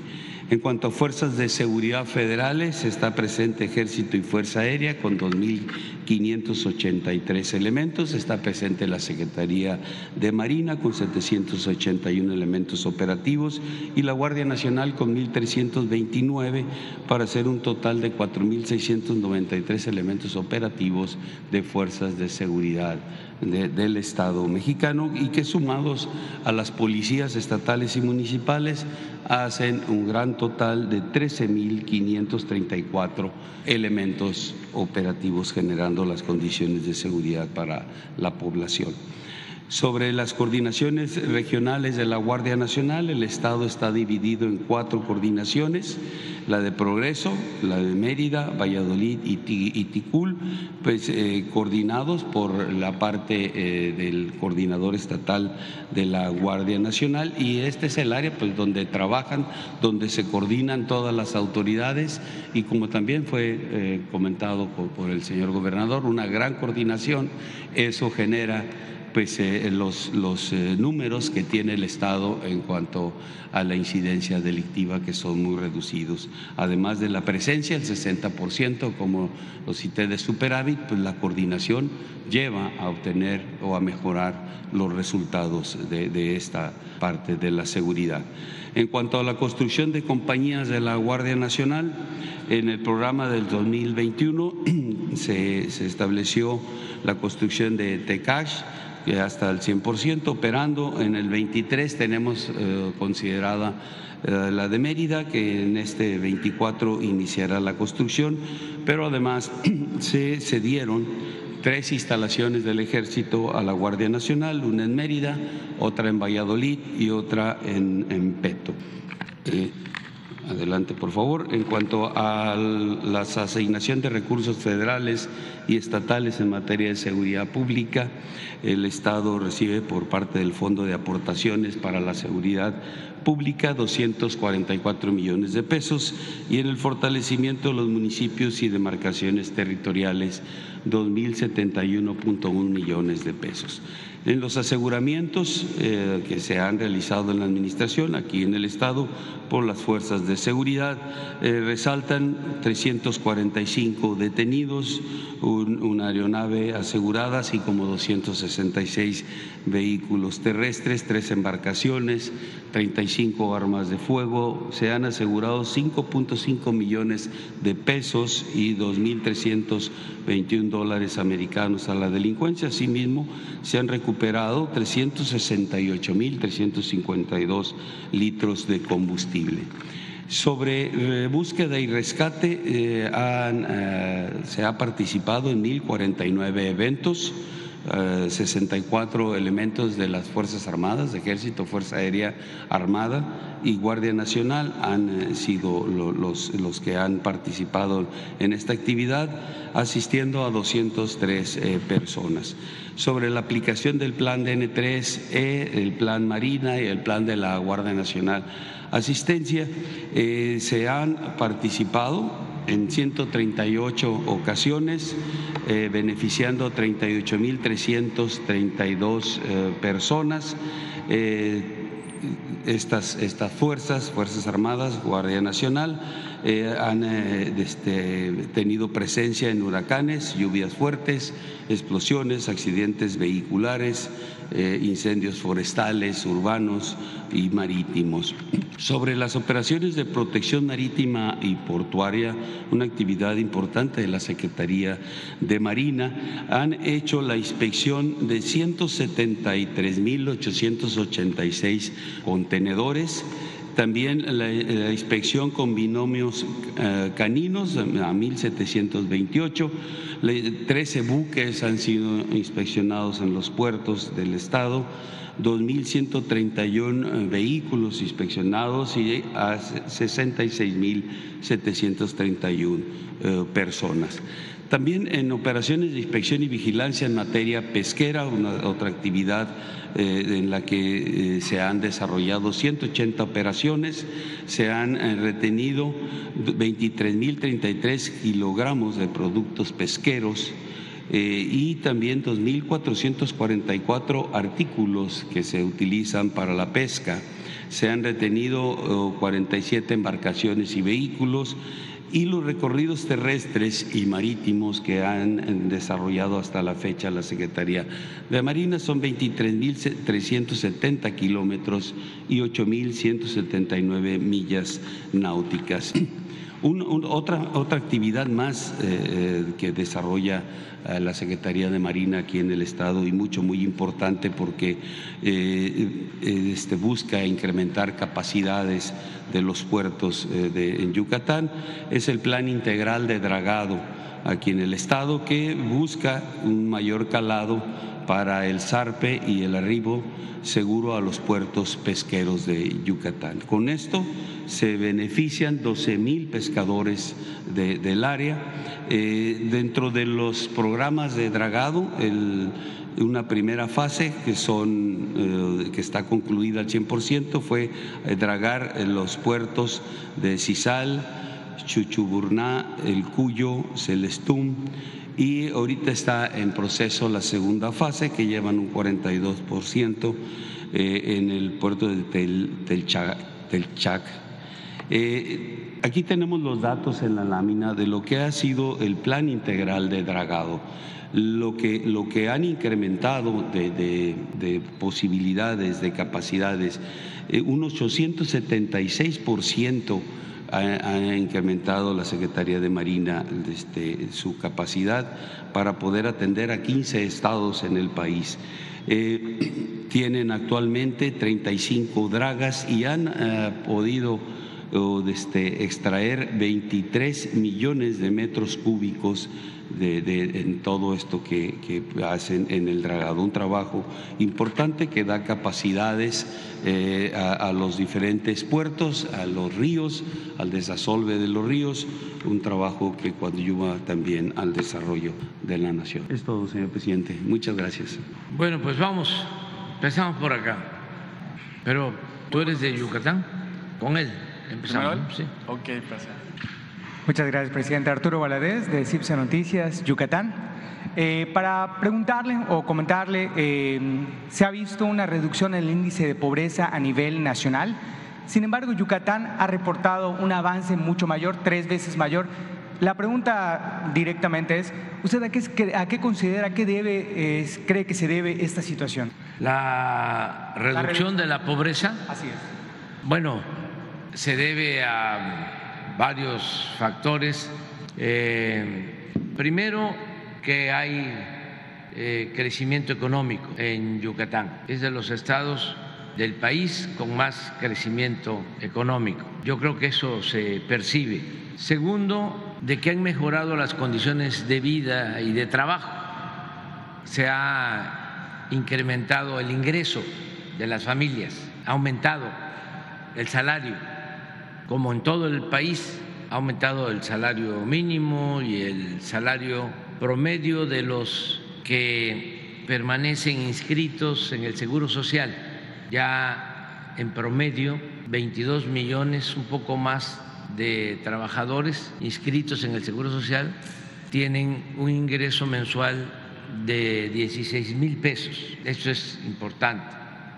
En cuanto a fuerzas de seguridad federales, está presente Ejército y Fuerza Aérea con 2.583 elementos, está presente la Secretaría de Marina con 781 elementos operativos y la Guardia Nacional con 1.329 para hacer un total de 4.693 elementos operativos de fuerzas de seguridad del Estado mexicano y que sumados a las policías estatales y municipales hacen un gran total de 13.534 elementos operativos generando las condiciones de seguridad para la población. Sobre las coordinaciones regionales de la Guardia Nacional, el Estado está dividido en cuatro coordinaciones, la de Progreso, la de Mérida, Valladolid y, Ticul, pues eh, coordinados por la parte eh, del coordinador estatal de la Guardia Nacional y este es el área pues donde trabajan, donde se coordinan todas las autoridades y como también fue eh, comentado por el señor gobernador, una gran coordinación, eso genera pues, eh, los, los eh, números que tiene el Estado en cuanto a la incidencia delictiva que son muy reducidos. Además de la presencia, el 60%, como lo cité de superávit, pues la coordinación lleva a obtener o a mejorar los resultados de, de esta parte de la seguridad. En cuanto a la construcción de compañías de la Guardia Nacional, en el programa del 2021 se, estableció la construcción de Tecash hasta el 100% operando. En el 23 tenemos eh, considerada eh, la de Mérida, que en este 24 iniciará la construcción, pero además se cedieron tres instalaciones del ejército a la Guardia Nacional, una en Mérida, otra en Valladolid y otra en, Peto. Eh, Adelante, por favor. En cuanto a la asignación de recursos federales y estatales en materia de seguridad pública, el Estado recibe por parte del Fondo de Aportaciones para la Seguridad Pública 244 millones de pesos y en el fortalecimiento de los municipios y demarcaciones territoriales 2.071.1 millones de pesos. En los aseguramientos eh, que se han realizado en la Administración, aquí en el Estado, por las fuerzas de seguridad, eh, resaltan 345 detenidos, una aeronave asegurada, así como 266 vehículos terrestres, tres embarcaciones, 35 armas de fuego. Se han asegurado 5.5 millones de pesos y 2.321 dólares americanos a la delincuencia. Asimismo, se han recuperado recuperado 368.352 litros de combustible. Sobre eh, búsqueda y rescate, eh, eh, se ha participado en 1.049 eventos 64 eh, elementos de las Fuerzas Armadas, Ejército, Fuerza Aérea Armada y Guardia Nacional han sido los, que han participado en esta actividad, asistiendo a 203 eh, personas. Sobre la aplicación del plan DN3E, el plan Marina y el plan de la Guardia Nacional Asistencia, se han participado en 138 ocasiones, eh, beneficiando 38.332 eh, personas. Eh, estas, estas fuerzas, Fuerzas Armadas, Guardia Nacional, eh, han este, tenido presencia en huracanes, lluvias fuertes, explosiones, accidentes vehiculares, eh, incendios forestales, urbanos y marítimos. Sobre las operaciones de protección marítima y portuaria, una actividad importante de la Secretaría de Marina, han hecho la inspección de 173.886 contenedores también la, inspección con binomios eh, caninos a 1.728. 13 buques han sido inspeccionados en los puertos del Estado. 2.131 eh, vehículos inspeccionados y a 66.731 eh, personas. También en operaciones de inspección y vigilancia en materia pesquera, una, otra actividad eh, en la que eh, se han desarrollado 180 operaciones, se han eh, retenido 23.033 kilogramos de productos pesqueros. y también 2.444 artículos que se utilizan para la pesca. Se han retenido 47 embarcaciones y vehículos y los recorridos terrestres y marítimos que han desarrollado hasta la fecha la Secretaría de Marina son 23.370 kilómetros y 8.179 millas náuticas otra, otra actividad más eh, eh, que desarrolla eh, la Secretaría de Marina aquí en el Estado y mucho, muy importante porque este, busca incrementar capacidades de los puertos de, en Yucatán, es el Plan Integral de Dragado aquí en el Estado que busca un mayor calado para el zarpe y el arribo seguro a los puertos pesqueros de Yucatán. Con esto se benefician 12 mil pescadores del área. Eh, dentro de los programas de dragado, una primera fase que, son, eh, que está concluida al 100% fue eh, dragar los puertos de Cisal, Chuchuburná, El Cuyo, Celestún y ahorita está en proceso la segunda fase que llevan un 42% eh, en el puerto de Tel, Telchac. Eh, aquí tenemos los datos en la lámina de lo que ha sido el plan integral de dragado. Lo que, lo que han incrementado de, posibilidades, de capacidades, eh, un 876% ha, incrementado la Secretaría de Marina este, su capacidad para poder atender a 15 estados en el país. Eh, tienen actualmente 35 dragas y han eh, podido este, extraer 23 millones de metros cúbicos de, en todo esto que, hacen en el dragado. Un trabajo importante que da capacidades eh, a, los diferentes puertos, a los ríos, al desasolve de los ríos, un trabajo que coadyuva también al desarrollo de la nación. Es todo, señor presidente. Muchas gracias. Bueno, pues vamos, empezamos por acá. Pero tú eres de Yucatán, con él empezamos. Sí. Ok, presidente. Muchas gracias, presidente. Arturo Valadez, de CIPSE Noticias, Yucatán. Eh, para preguntarle o comentarle, eh, se ha visto una reducción en el índice de pobreza a nivel nacional. Sin embargo, Yucatán ha reportado un avance mucho mayor, tres veces mayor. La pregunta directamente es, ¿usted a qué, a qué considera, a qué debe, cree que se debe esta situación? La reducción de la pobreza. Así es. Bueno, se debe a varios factores. Eh, primero, que hay eh, crecimiento económico en Yucatán. Es de los estados del país con más crecimiento económico. Yo creo que eso se percibe. Segundo, de que han mejorado las condiciones de vida y de trabajo. Se ha incrementado el ingreso de las familias, ha aumentado el salario como en todo el país, ha aumentado el salario mínimo y el salario promedio de los que permanecen inscritos en el Seguro Social. Ya en promedio 22 millones, un poco más de trabajadores inscritos en el Seguro Social tienen un ingreso mensual de 16 mil pesos. Eso es importante.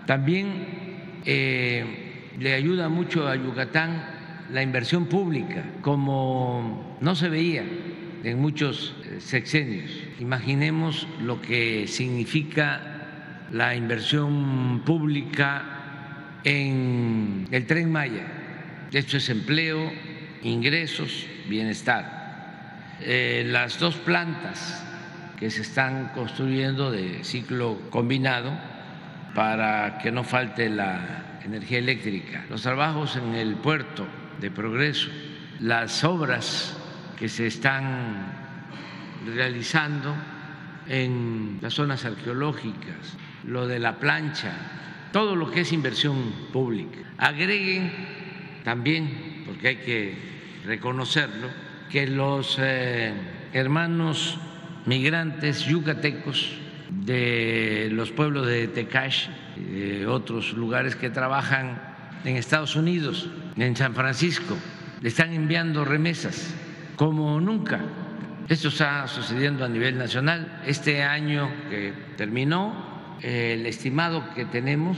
También eh, le ayuda mucho a Yucatán la inversión pública como no se veía en muchos eh, sexenios. Imaginemos lo que significa la inversión pública en el tren Maya. Esto es empleo, ingresos, bienestar. Eh, las dos plantas que se están construyendo de ciclo combinado para que no falte la energía eléctrica, los trabajos en el puerto de progreso, las obras que se están realizando en las zonas arqueológicas, lo de la plancha, todo lo que es inversión pública. Agreguen también, porque hay que reconocerlo, que los eh, hermanos migrantes yucatecos de los pueblos de Tecash, de otros lugares que trabajan en Estados Unidos, en San Francisco, le están enviando remesas como nunca. Esto está sucediendo a nivel nacional. Este año que terminó, el estimado que tenemos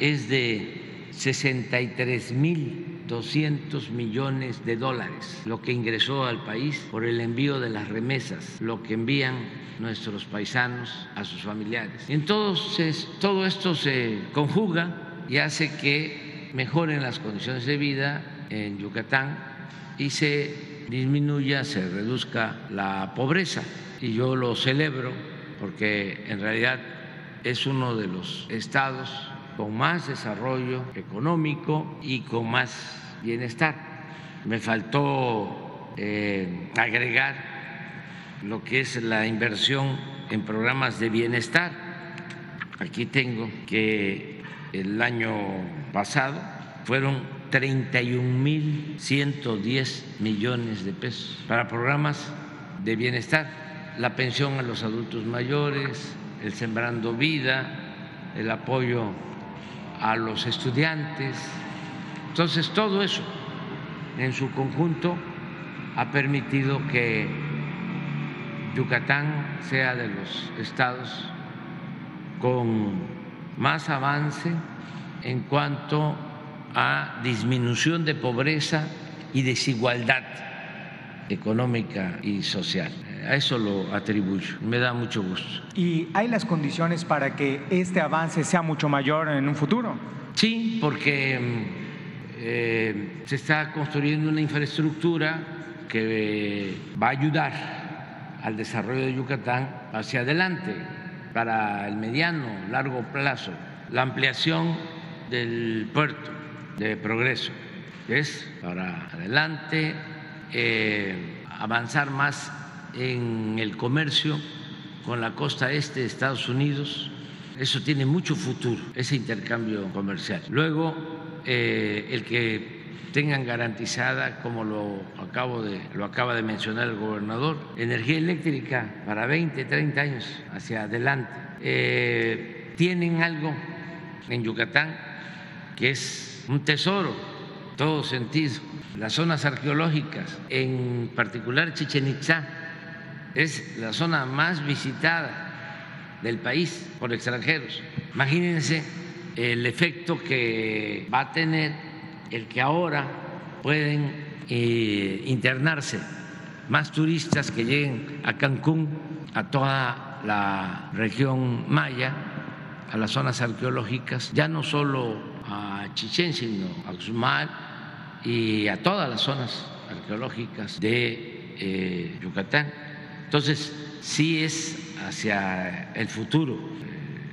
es de 63 mil 200 millones de dólares, lo que ingresó al país por el envío de las remesas, lo que envían nuestros paisanos a sus familiares. Entonces, todo esto se conjuga y hace que mejoren las condiciones de vida en Yucatán y se disminuya, se reduzca la pobreza. Y yo lo celebro porque en realidad es uno de los estados con más desarrollo económico y con más bienestar. Me faltó eh, agregar lo que es la inversión en programas de bienestar. Aquí tengo que el año pasado fueron 31.110 millones de pesos para programas de bienestar, la pensión a los adultos mayores, el Sembrando Vida, el apoyo a los estudiantes. Entonces, todo eso en su conjunto ha permitido que Yucatán sea de los estados con más avance en cuanto a disminución de pobreza y desigualdad económica y social. A eso lo atribuyo. Me da mucho gusto. ¿Y hay las condiciones para que este avance sea mucho mayor en un futuro? Sí, porque eh, se está construyendo una infraestructura que va a ayudar al desarrollo de Yucatán hacia adelante para el mediano, largo plazo. La ampliación del puerto de progreso es para adelante, eh, avanzar más en el comercio con la costa este de Estados Unidos. Eso tiene mucho futuro, ese intercambio comercial. Luego, eh, el que tengan garantizada, como lo, acabo de, lo acaba de mencionar el gobernador, energía eléctrica para 20, 30 años hacia adelante. Eh, tienen algo en Yucatán que es un tesoro, todo sentido. Las zonas arqueológicas, en particular Chichen Itza, es la zona más visitada del país por extranjeros. Imagínense el efecto que va a tener el que ahora pueden eh, internarse más turistas que lleguen a Cancún, a toda la región maya, a las zonas arqueológicas, ya no solo a Chichén, sino a Uxmal y a todas las zonas arqueológicas de eh, Yucatán. Entonces, sí es hacia el futuro,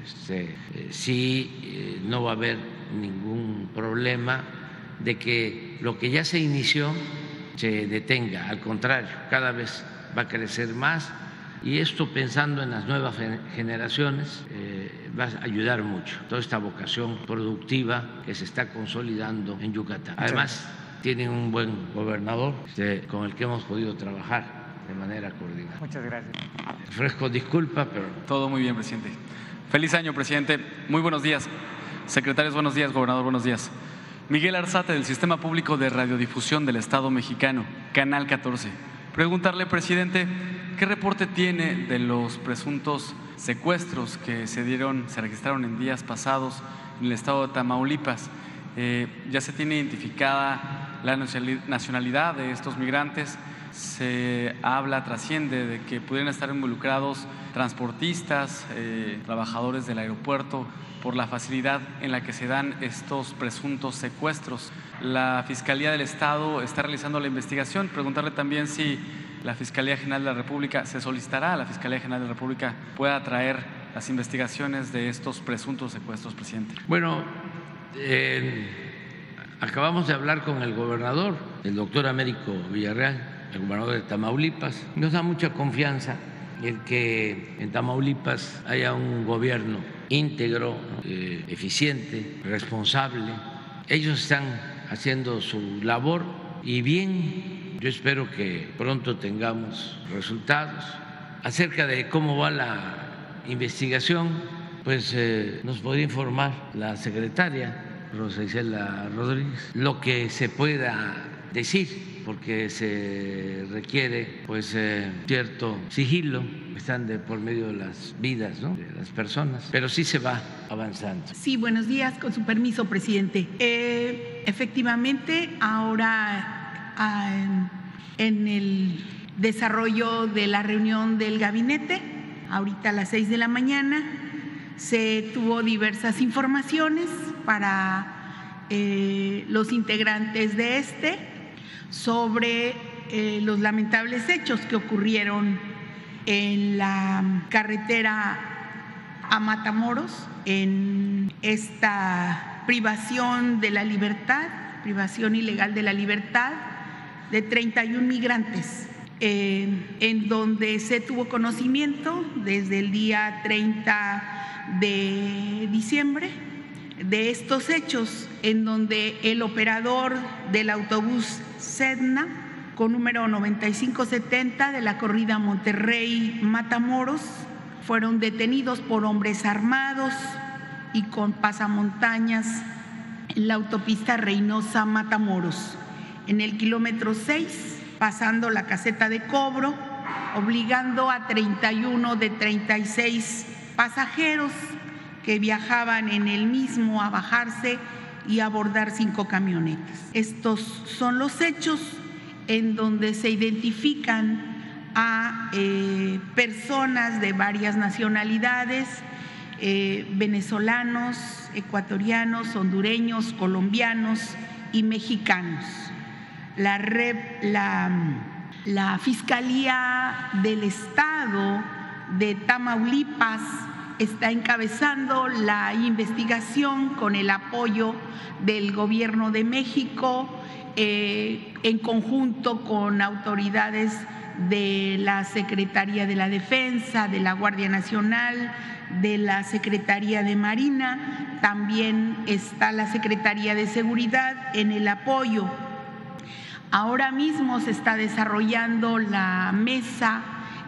este, eh, sí no va a haber ningún problema de que lo que ya se inició se detenga, al contrario, cada vez va a crecer más y esto pensando en las nuevas generaciones eh, va a ayudar mucho, toda esta vocación productiva que se está consolidando en Yucatán. Además, tienen un buen gobernador este, con el que hemos podido trabajar de manera coordinada. Muchas gracias. Ofrezco disculpa, pero... Todo muy bien, presidente. Feliz año, presidente. Muy buenos días. Secretarios, buenos días. Gobernador, buenos días. Miguel Arzate, del Sistema Público de Radiodifusión del Estado Mexicano, Canal 14. Preguntarle, presidente, ¿qué reporte tiene de los presuntos secuestros que se dieron, se registraron en días pasados en el estado de Tamaulipas? Eh, ya se tiene identificada la nacionalidad de estos migrantes, se habla, trasciende de que pudieran estar involucrados transportistas, eh, trabajadores del aeropuerto, por la facilidad en la que se dan estos presuntos secuestros. La Fiscalía del Estado está realizando la investigación. Preguntarle también si la Fiscalía General de la República se solicitará a la Fiscalía General de la República pueda traer las investigaciones de estos presuntos secuestros, presidente. Bueno, acabamos de hablar con el gobernador, el doctor Américo Villarreal, el gobernador de Tamaulipas. Nos da mucha confianza el que en Tamaulipas haya un gobierno íntegro, eh, eficiente, responsable. Ellos están haciendo su labor y bien, yo espero que pronto tengamos resultados. Acerca de cómo va la investigación, pues eh, nos podría informar la secretaria Rosa Isela Rodríguez lo que se pueda decir porque se requiere pues eh, cierto sigilo, están de por medio de las vidas de las personas, pero sí se va avanzando. Sí, buenos días, con su permiso, presidente. Eh, efectivamente, ahora ah, en el desarrollo de la reunión del gabinete, ahorita a las seis de la mañana, se tuvo diversas informaciones para eh, los integrantes de este sobre eh, los lamentables hechos que ocurrieron en la carretera a Matamoros, en esta privación de la libertad, privación ilegal de la libertad de 31 migrantes, eh, en donde se tuvo conocimiento desde el día 30 de diciembre de estos hechos, en donde el operador del autobús Sedna, con número 9570 de la corrida Monterrey Matamoros, fueron detenidos por hombres armados y con pasamontañas en la autopista Reynosa Matamoros, en el kilómetro 6, pasando la caseta de cobro, obligando a 31 de 36 pasajeros que viajaban en el mismo a bajarse y abordar cinco camionetas. Estos son los hechos en donde se identifican a eh, personas de varias nacionalidades, eh, venezolanos, ecuatorianos, hondureños, colombianos y mexicanos. La, la, la Fiscalía del Estado de Tamaulipas está encabezando la investigación con el apoyo del Gobierno de México eh, en conjunto con autoridades de la Secretaría de la Defensa, de la Guardia Nacional, de la Secretaría de Marina, también está la Secretaría de Seguridad en el apoyo. Ahora mismo se está desarrollando la mesa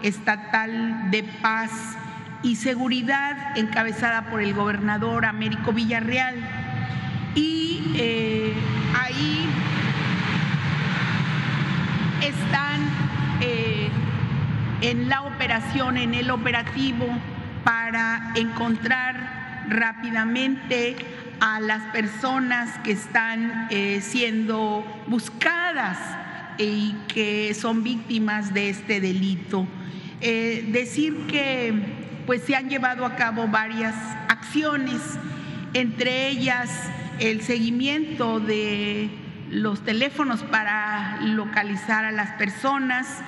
estatal de paz y seguridad encabezada por el gobernador Américo Villarreal. Y eh, ahí están eh, en la operación, en el operativo, para encontrar rápidamente a las personas que están eh, siendo buscadas y que son víctimas de este delito. Eh, decir que pues se han llevado a cabo varias acciones, entre ellas el seguimiento de los teléfonos para localizar a las personas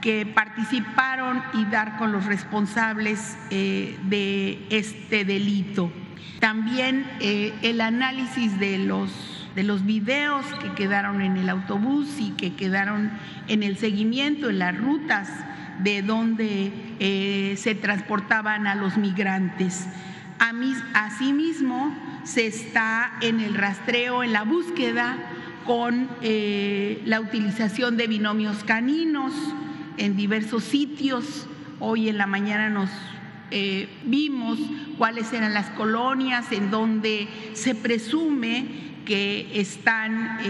que participaron y dar con los responsables eh, de este delito. También eh, el análisis de los, de los videos que quedaron en el autobús y que quedaron en el seguimiento, en las rutas de donde eh, se transportaban a los migrantes. Asimismo, se está en el rastreo, en la búsqueda con eh, la utilización de binomios caninos en diversos sitios. Hoy en la mañana nos eh, vimos cuáles eran las colonias en donde se presume que están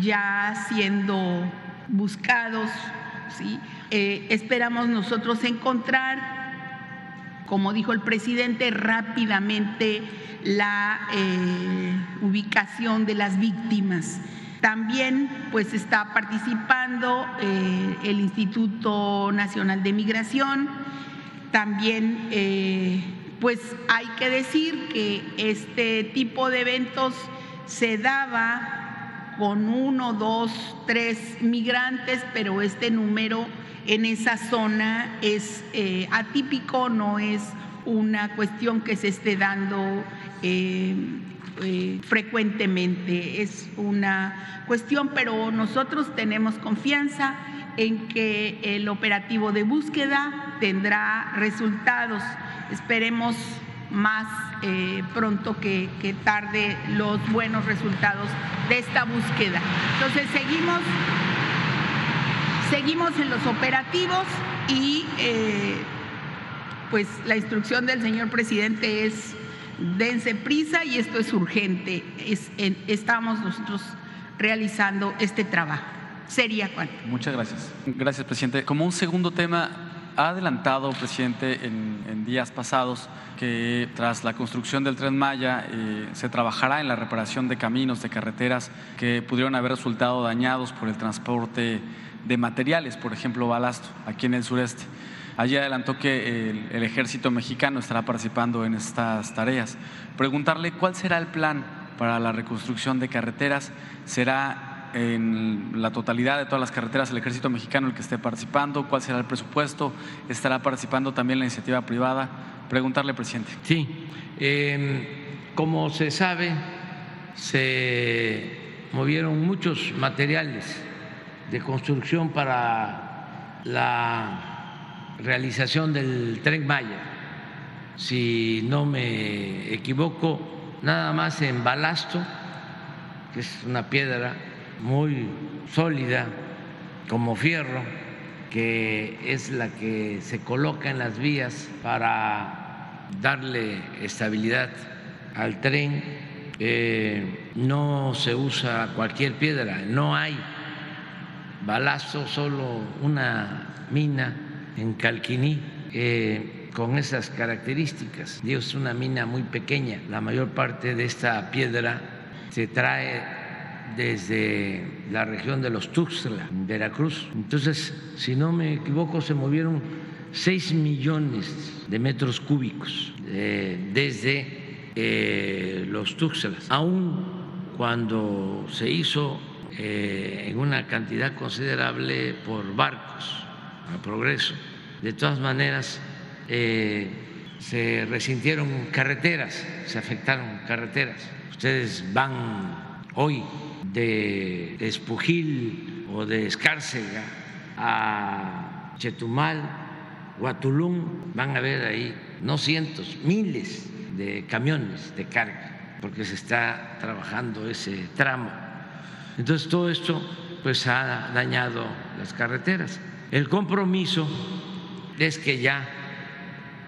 ya siendo buscados. Eh, esperamos nosotros encontrar, como dijo el presidente, rápidamente la eh, ubicación de las víctimas. También pues está participando eh, el Instituto Nacional de Migración. También pues hay que decir que este tipo de eventos se daba con uno, dos, tres migrantes, pero este número en esa zona es eh, atípico, no es una cuestión que se esté dando eh, eh, frecuentemente, es una cuestión, pero nosotros tenemos confianza en que el operativo de búsqueda tendrá resultados. Esperemos más pronto que, que tarde los buenos resultados de esta búsqueda. Entonces seguimos Seguimos en los operativos y eh, pues la instrucción del señor presidente es dense prisa y esto es urgente. estamos nosotros realizando este trabajo. Sería cuánto. Muchas gracias. Gracias, presidente. Como un segundo tema, ha adelantado, presidente, en, días pasados que tras la construcción del tren Maya eh, se trabajará en la reparación de caminos, de carreteras que pudieron haber resultado dañados por el transporte de materiales, por ejemplo, balasto, aquí en el sureste. Allí adelantó que el, ejército mexicano estará participando en estas tareas. Preguntarle cuál será el plan para la reconstrucción de carreteras. ¿Será en la totalidad de todas las carreteras el ejército mexicano el que esté participando? ¿Cuál será el presupuesto? ¿Estará participando también la iniciativa privada? Preguntarle, presidente. Sí, em, como se sabe, se movieron muchos materiales de construcción para la realización del tren Maya. Si no me equivoco, nada más en balasto, que es una piedra muy sólida como fierro, que es la que se coloca en las vías para darle estabilidad al tren. Eh, no se usa cualquier piedra, no hay balazo, solo una mina en Calquiní eh, con esas características. Dios es una mina muy pequeña. La mayor parte de esta piedra se trae desde la región de los Tuxtla, en Veracruz. Entonces, si no me equivoco, se movieron 6 millones de metros cúbicos eh, desde eh, los Tuxtlas. Aún cuando se hizo eh, en una cantidad considerable por barcos a progreso. De todas maneras, eh, se resintieron carreteras, se afectaron carreteras. Ustedes van hoy de Espujil o de Escárcega a Chetumal, Huatulum, van a ver ahí no cientos, miles de camiones de carga, porque se está trabajando ese tramo. Entonces todo esto pues ha dañado las carreteras. El compromiso es que ya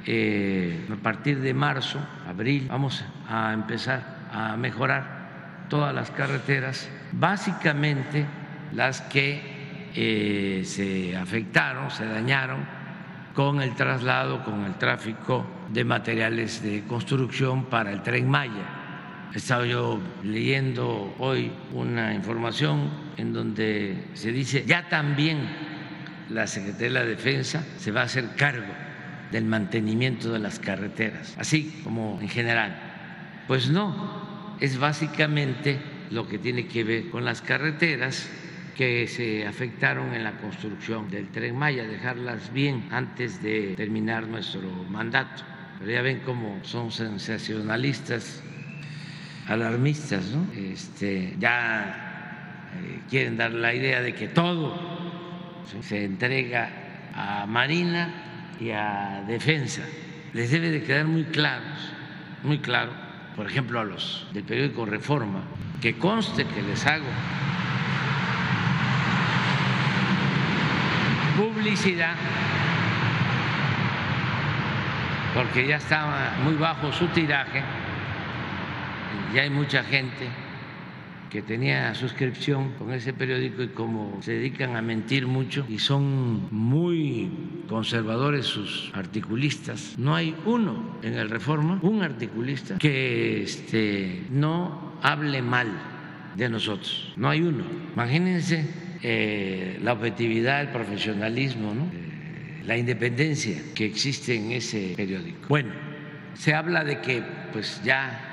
eh, a partir de marzo, abril, vamos a empezar a mejorar todas las carreteras, básicamente las que eh, se afectaron, se dañaron con el traslado, con el tráfico de materiales de construcción para el tren Maya. He estado yo leyendo hoy una información en donde se dice ya también la Secretaría de la Defensa se va a hacer cargo del mantenimiento de las carreteras, así como en general. Pues no, es básicamente lo que tiene que ver con las carreteras que se afectaron en la construcción del tren Maya, dejarlas bien antes de terminar nuestro mandato. Pero ya ven cómo son sensacionalistas, alarmistas, ¿no? Este, ya eh, quieren dar la idea de que todo se entrega a Marina y a Defensa. Les debe de quedar muy claros, muy claro, por ejemplo, a los del periódico Reforma, que conste que les hago publicidad, porque ya estaba muy bajo su tiraje, ya hay mucha gente que tenía suscripción con ese periódico y como se dedican a mentir mucho y son muy conservadores sus articulistas, no hay uno en el Reforma, un articulista que este, no hable mal de nosotros, no hay uno. Imagínense eh, la objetividad, el profesionalismo, eh, la independencia que existe en ese periódico. Bueno, se habla de que pues ya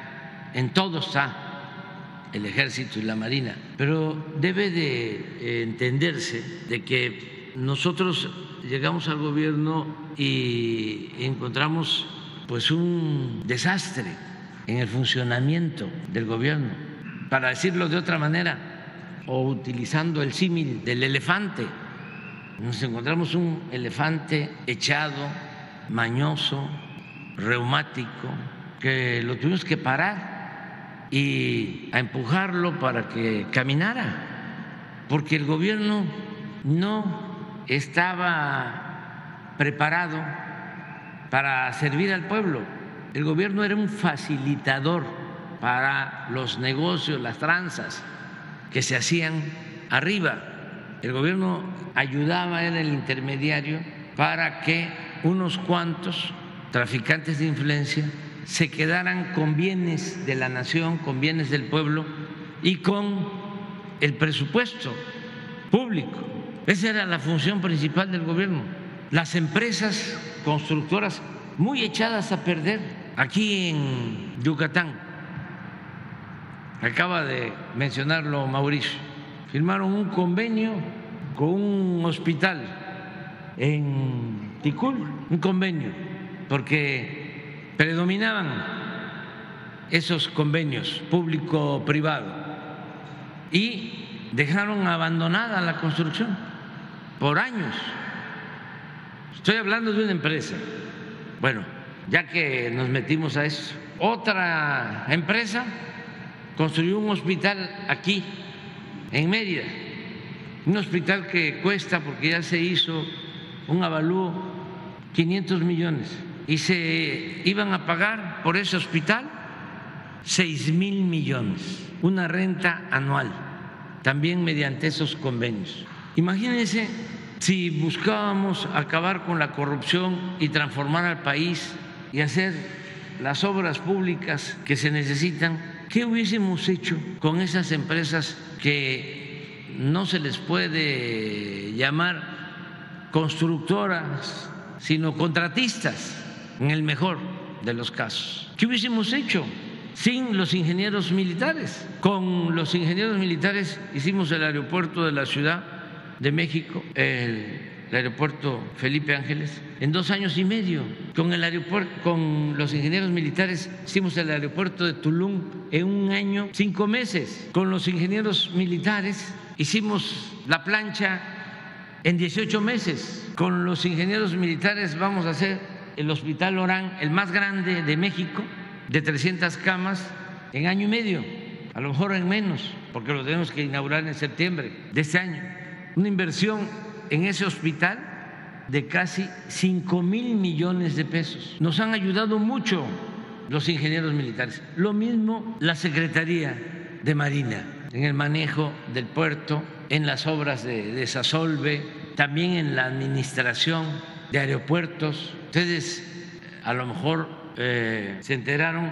en todo está el ejército y la marina, pero debe de eh, entenderse de que nosotros llegamos al gobierno y encontramos pues un desastre en el funcionamiento del gobierno. Para decirlo de otra manera, o utilizando el símil del elefante. Nos encontramos un elefante echado, mañoso, reumático, que lo tuvimos que parar y a empujarlo para que caminara, porque el gobierno no estaba preparado para servir al pueblo. El gobierno era un facilitador para los negocios, las tranzas que se hacían arriba. El gobierno ayudaba en el intermediario para que unos cuantos traficantes de influencia se quedaran con bienes de la nación, con bienes del pueblo y con el presupuesto público. Esa era la función principal del gobierno. Las empresas constructoras muy echadas a perder aquí en Yucatán acaba de mencionarlo Mauricio, firmaron un convenio con un hospital en Ticul, un convenio, porque predominaban esos convenios público-privado y dejaron abandonada la construcción por años. Estoy hablando de una empresa. Bueno, ya que nos metimos a eso, otra empresa construyó un hospital aquí, en Mérida, un hospital que cuesta, porque ya se hizo un avalúo, 500 millones, y se iban a pagar por ese hospital 6 mil millones, una renta anual, también mediante esos convenios. Imagínense si buscábamos acabar con la corrupción y transformar al país y hacer las obras públicas que se necesitan ¿Qué hubiésemos hecho con esas empresas que no se les puede llamar constructoras, sino contratistas, en el mejor de los casos? ¿Qué hubiésemos hecho? sin los ingenieros militares. Con los ingenieros militares hicimos el aeropuerto de la Ciudad de México, el, aeropuerto Felipe Ángeles, en dos años y medio. Con, el aeropuerto, con los ingenieros militares hicimos el aeropuerto de Tulum en un año, cinco meses. Con los ingenieros militares hicimos la plancha en 18 meses. Con los ingenieros militares vamos a hacer el Hospital Orán, el más grande de México, de 300 camas, en año y medio, a lo mejor en menos, porque lo tenemos que inaugurar en septiembre de este año. Una inversión en ese hospital de casi 5 mil millones de pesos. Nos han ayudado mucho los ingenieros militares. Lo mismo la Secretaría de Marina en el manejo del puerto, en las obras de desasolve, también en la administración de aeropuertos. Ustedes a lo mejor eh, se enteraron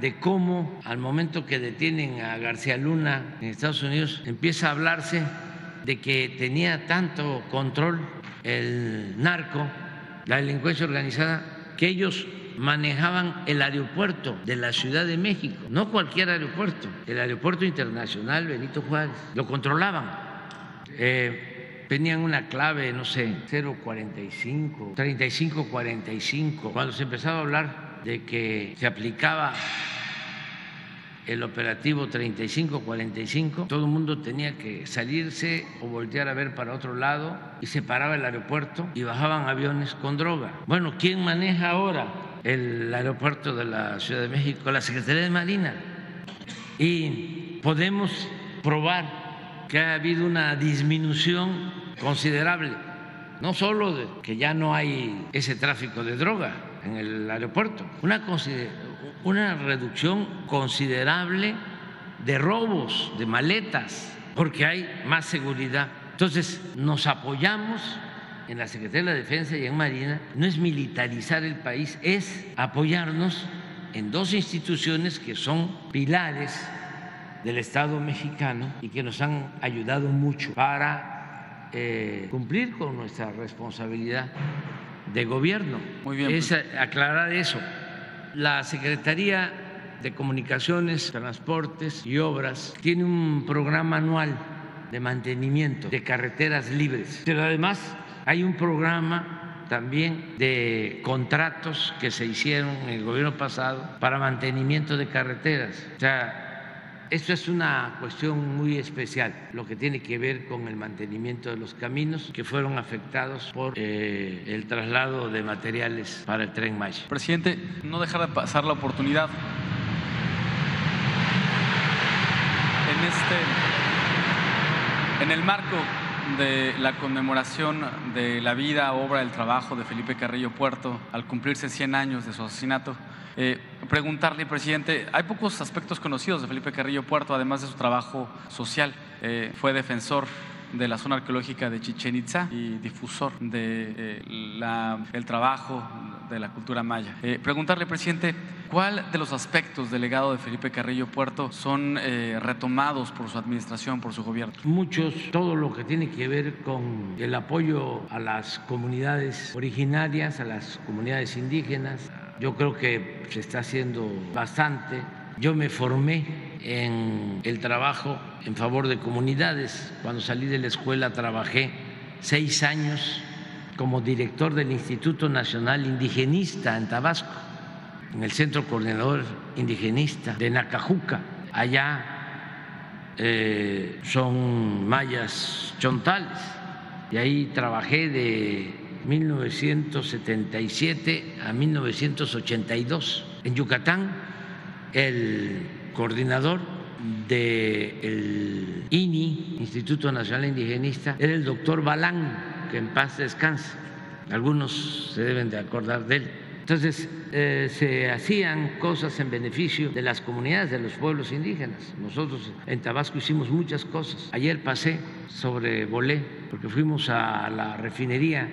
de cómo al momento que detienen a García Luna en Estados Unidos empieza a hablarse de que tenía tanto control el narco, la delincuencia organizada, que ellos manejaban el aeropuerto de la Ciudad de México, no cualquier aeropuerto, el aeropuerto internacional Benito Juárez, lo controlaban. Eh, tenían una clave, no sé, 045, 3545, cuando se empezaba a hablar de que se aplicaba el operativo 3545, todo el mundo tenía que salirse o voltear a ver para otro lado y se paraba el aeropuerto y bajaban aviones con droga. Bueno, ¿quién maneja ahora el aeropuerto de la Ciudad de México? La Secretaría de Marina. Y podemos probar que ha habido una disminución considerable, no solo que ya no hay ese tráfico de droga en el aeropuerto, una una reducción considerable de robos, de maletas, porque hay más seguridad. Entonces, nos apoyamos en la Secretaría de la Defensa y en Marina, no es militarizar el país, es apoyarnos en dos instituciones que son pilares del Estado mexicano y que nos han ayudado mucho para eh, cumplir con nuestra responsabilidad de gobierno. Muy bien. Es aclarar eso. La Secretaría de Comunicaciones, Transportes y Obras tiene un programa anual de mantenimiento de carreteras libres, pero además hay un programa también de contratos que se hicieron en el gobierno pasado para mantenimiento de carreteras. O sea, esto es una cuestión muy especial, lo que tiene que ver con el mantenimiento de los caminos que fueron afectados por eh, el traslado de materiales para el tren Maya. Presidente, no dejar de pasar la oportunidad. En este, en el marco de la conmemoración de la vida, obra, el trabajo de Felipe Carrillo Puerto al cumplirse 100 años de su asesinato, eh, preguntarle, presidente, hay pocos aspectos conocidos de Felipe Carrillo Puerto, además de su trabajo social. Eh, fue defensor de la zona arqueológica de Chichen Itza y difusor de, eh, trabajo de la cultura maya. preguntarle, presidente, ¿cuál de los aspectos del legado de Felipe Carrillo Puerto son retomados por su administración, por su gobierno? Muchos, todo lo que tiene que ver con el apoyo a las comunidades originarias, a las comunidades indígenas, yo creo que se está haciendo bastante. Yo me formé en el trabajo en favor de comunidades. Cuando salí de la escuela trabajé seis años como director del Instituto Nacional Indigenista en Tabasco, en el Centro Coordinador Indigenista de Nacajuca. Allá eh, son mayas chontales y ahí trabajé de 1977 a 1982. En Yucatán, el coordinador del INI, Instituto Nacional Indigenista, era el doctor Balán, que en paz descansa. Algunos se deben de acordar de él. Entonces, eh, se hacían cosas en beneficio de las comunidades, de los pueblos indígenas. Nosotros en Tabasco hicimos muchas cosas. Ayer pasé sobre Bolé, porque fuimos a la refinería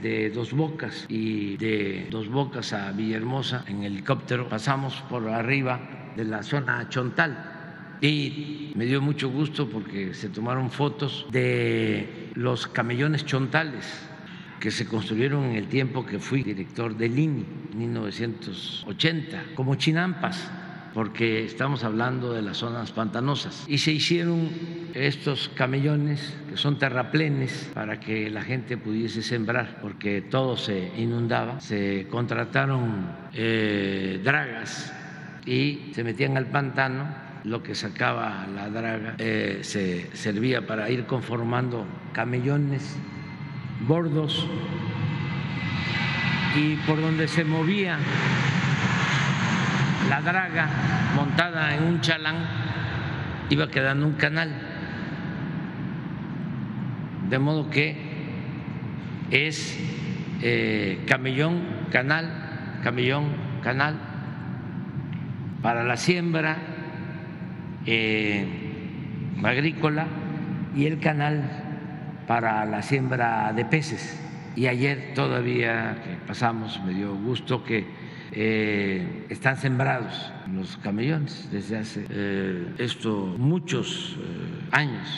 de Dos Bocas y de Dos Bocas a Villahermosa en helicóptero. Pasamos por arriba de la zona Chontal y me dio mucho gusto porque se tomaron fotos de los camellones chontales que se construyeron en el tiempo que fui director del INI, 1980, como chinampas porque estamos hablando de las zonas pantanosas. Y se hicieron estos camellones que son terraplenes para que la gente pudiese sembrar, porque todo se inundaba. Se contrataron eh, dragas y se metían al pantano lo que sacaba la draga eh, se servía para ir conformando camellones bordos y por donde se movía la draga montada en un chalán iba quedando un canal. De modo que es eh, camellón, canal, camellón, canal para la siembra eh, agrícola y el canal para la siembra de peces. Y ayer todavía que pasamos, me dio gusto que eh, están sembrados los camellones desde hace eh, esto muchos años.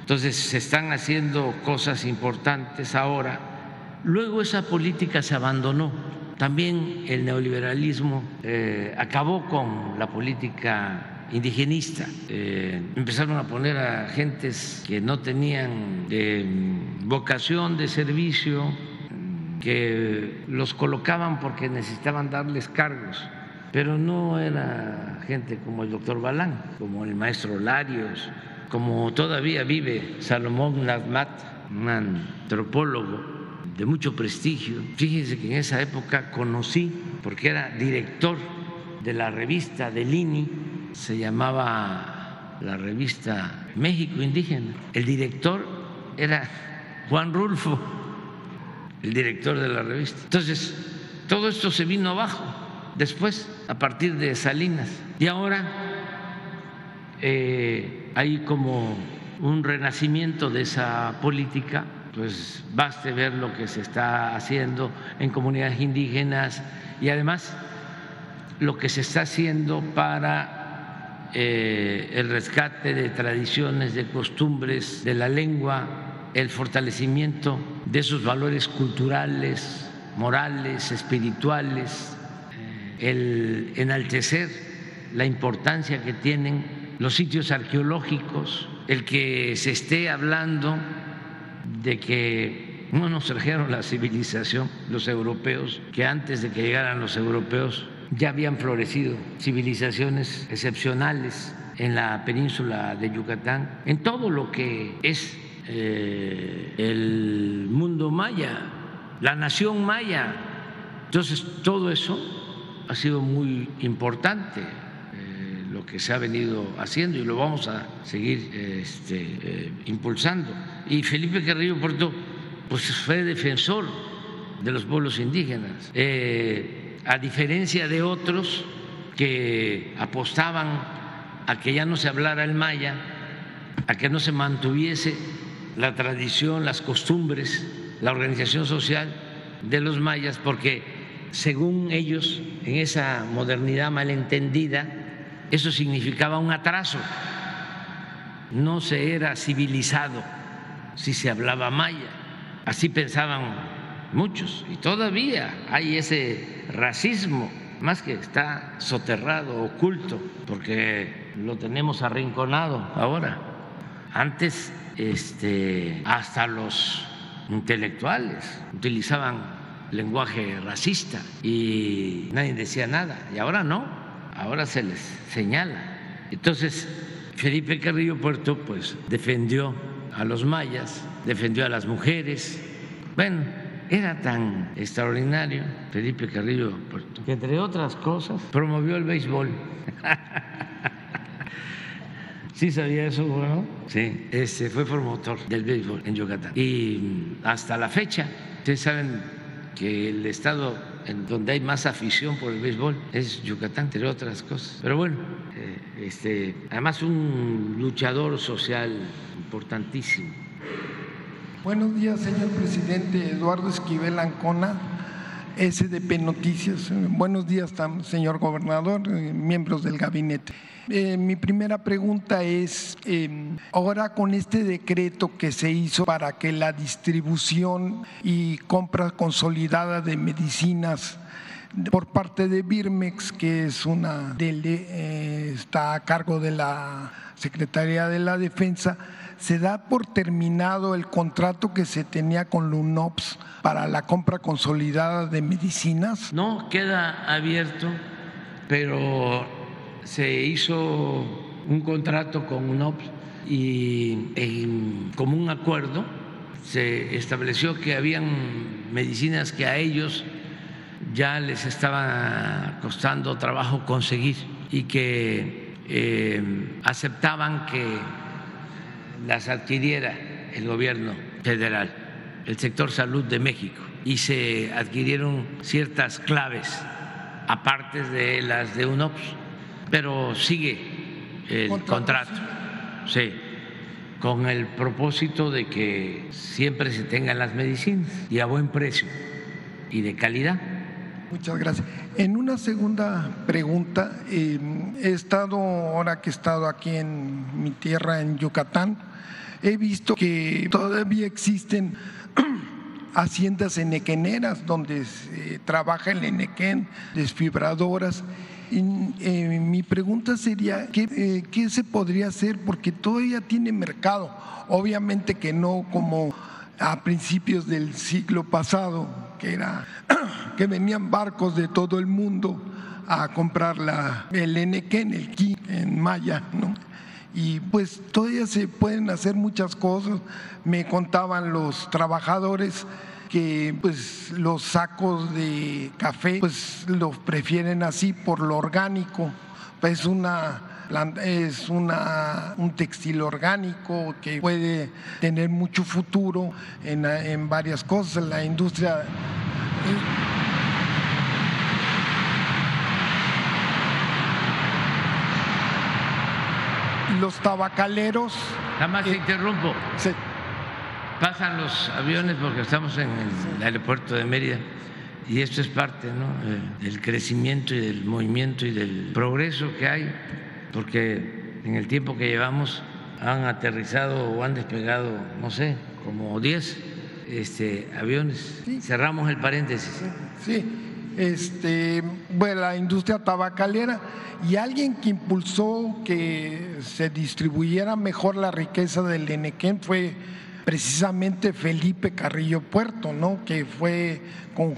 Entonces se están haciendo cosas importantes ahora. Luego esa política se abandonó. También el neoliberalismo acabó con la política indigenista. Eh, empezaron a poner a gentes que no tenían vocación de servicio, que los colocaban porque necesitaban darles cargos, pero no era gente como el doctor Balán, como el maestro Larios, como todavía vive Salomón Nazmat, un antropólogo de mucho prestigio. Fíjense que en esa época conocí, porque era director de la revista del INI, se llamaba la revista México Indígena. El director era Juan Rulfo, el director de la revista. Entonces, todo esto se vino abajo después, a partir de Salinas. Y ahora eh, hay como un renacimiento de esa política, pues baste ver lo que se está haciendo en comunidades indígenas y además lo que se está haciendo para eh, el rescate de tradiciones, de costumbres, de la lengua, el fortalecimiento de esos valores culturales, morales, espirituales, eh, el enaltecer la importancia que tienen los sitios arqueológicos, el que se esté hablando de que no nos trajeron la civilización los europeos, que antes de que llegaran los europeos ya habían florecido civilizaciones excepcionales en la península de Yucatán, en todo lo que es eh, el mundo maya, la nación maya. Entonces, todo eso ha sido muy importante eh, lo que se ha venido haciendo y lo vamos a seguir este, eh, impulsando. Y Felipe Carrillo Puerto pues fue defensor de los pueblos indígenas a diferencia de otros que apostaban a que ya no se hablara el maya, a que no se mantuviese la tradición, las costumbres, la organización social de los mayas, porque según ellos, en esa modernidad malentendida, eso significaba un atraso. No se era civilizado si se hablaba maya. Así pensaban muchos, y todavía hay ese racismo, más que está soterrado, oculto, porque lo tenemos arrinconado ahora. Antes, este, hasta los intelectuales utilizaban lenguaje racista y nadie decía nada, y ahora no, ahora se les señala. Entonces, Felipe Carrillo Puerto, pues, defendió a los mayas, defendió a las mujeres. Bueno, era tan extraordinario Felipe Carrillo que entre otras cosas promovió el béisbol. ¿Sí sabía eso, bueno? Sí, este fue promotor del béisbol en Yucatán. Y hasta la fecha, ustedes saben que el estado en donde hay más afición por el béisbol es Yucatán, entre otras cosas. Pero bueno, eh, este, además un luchador social importantísimo. Buenos días, señor presidente Eduardo Esquivel Ancona, SDP Noticias. Buenos días, señor gobernador, eh, miembros del gabinete. Eh, mi primera pregunta es, em, ahora con este decreto que se hizo para que la distribución y compra consolidada de medicinas por parte de Birmex, que es una eh, está a cargo de la Secretaría de la Defensa, se da por terminado el contrato que se tenía con LUNOPS para la compra consolidada de medicinas. No, queda abierto, pero se hizo un contrato con UNOPS y en común acuerdo se estableció que habían medicinas que a ellos ya les estaba costando trabajo conseguir y que eh, aceptaban que las adquiriera el gobierno federal, el sector salud de México, y se adquirieron ciertas claves aparte de las de UNOPS, pero sigue el contrato, sí, con el propósito de que siempre se tengan las medicinas y a buen precio y de calidad. Muchas gracias. En una segunda pregunta, eh, he estado, ahora que he estado aquí en mi tierra, en Yucatán, he visto que todavía existen haciendas enequeneras donde se trabaja el enequén, desfibradoras. Y, eh, mi pregunta sería, ¿qué, eh, ¿qué se podría hacer? Porque todavía tiene mercado. Obviamente que no como a principios del siglo pasado, que era que venían barcos de todo el mundo a comprar la, el enequén, el ki en maya, ¿no? Y pues todavía se pueden hacer muchas cosas. Me contaban los trabajadores que pues los sacos de café pues los prefieren así por lo orgánico. Es una es una, un textil orgánico que puede tener mucho futuro en, en varias cosas. La industria los tabacaleros. Nada más te interrumpo. Sí. Pasan los aviones porque estamos en el aeropuerto de Mérida y esto es parte ¿no? Eh, del crecimiento y del movimiento y del progreso que hay, porque en el tiempo que llevamos han aterrizado o han despegado, no sé, como 10 este, aviones. Cerramos el paréntesis. Sí, este, bueno, la industria tabacalera y alguien que impulsó que se distribuyera mejor la riqueza del Enequén fue precisamente Felipe Carrillo Puerto, ¿no? que fue con,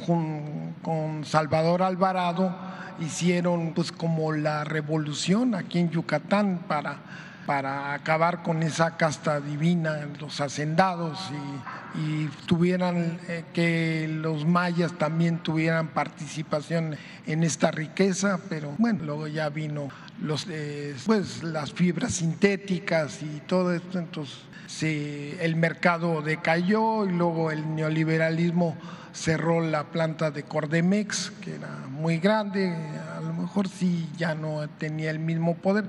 con Salvador Alvarado, hicieron pues como la revolución aquí en Yucatán para para acabar con esa casta divina, los hacendados y, tuvieran eh, que los mayas también tuvieran participación en esta riqueza, pero bueno, luego ya vino los eh, pues, las fibras sintéticas y todo esto, entonces el mercado decayó y luego el neoliberalismo cerró la planta de Cordemex, que era muy grande, a lo mejor sí ya no tenía el mismo poder,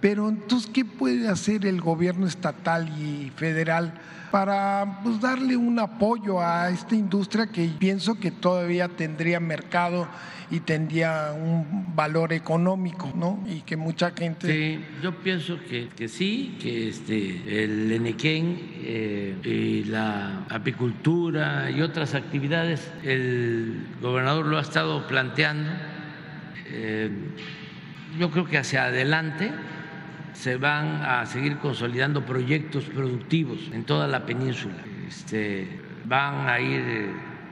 pero entonces, ¿qué puede hacer el gobierno estatal y federal para pues, darle un apoyo a esta industria que pienso que todavía tendría mercado y tendría un valor económico, ¿no? Y que mucha gente... Sí, yo pienso que, que sí, que este, el Enequén eh, y la apicultura y otras actividades, el gobernador lo ha estado planteando. Eh, yo creo que hacia adelante se van a seguir consolidando proyectos productivos en toda la península. Este, van a ir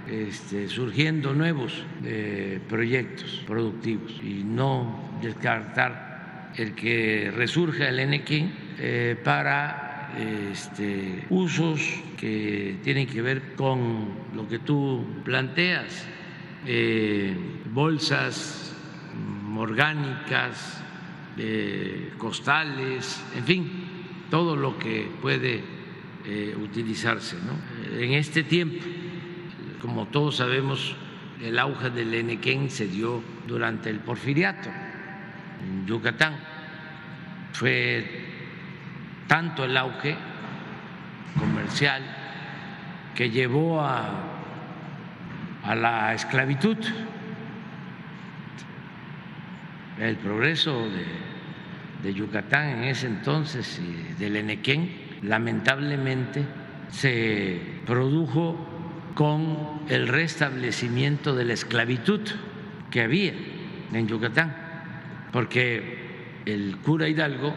este, surgiendo nuevos eh, proyectos productivos y no descartar el que resurja el NQ eh, para este, usos que tienen que ver con lo que tú planteas, eh, bolsas orgánicas, costales, en fin, todo lo que puede utilizarse en este tiempo como todos sabemos, el auge del Enequén se dio durante el porfiriato en Yucatán. Fue tanto el auge comercial que llevó a la esclavitud. El progreso de, Yucatán en ese entonces y del Enequén lamentablemente se produjo con el restablecimiento de la esclavitud que había en Yucatán, porque el cura Hidalgo,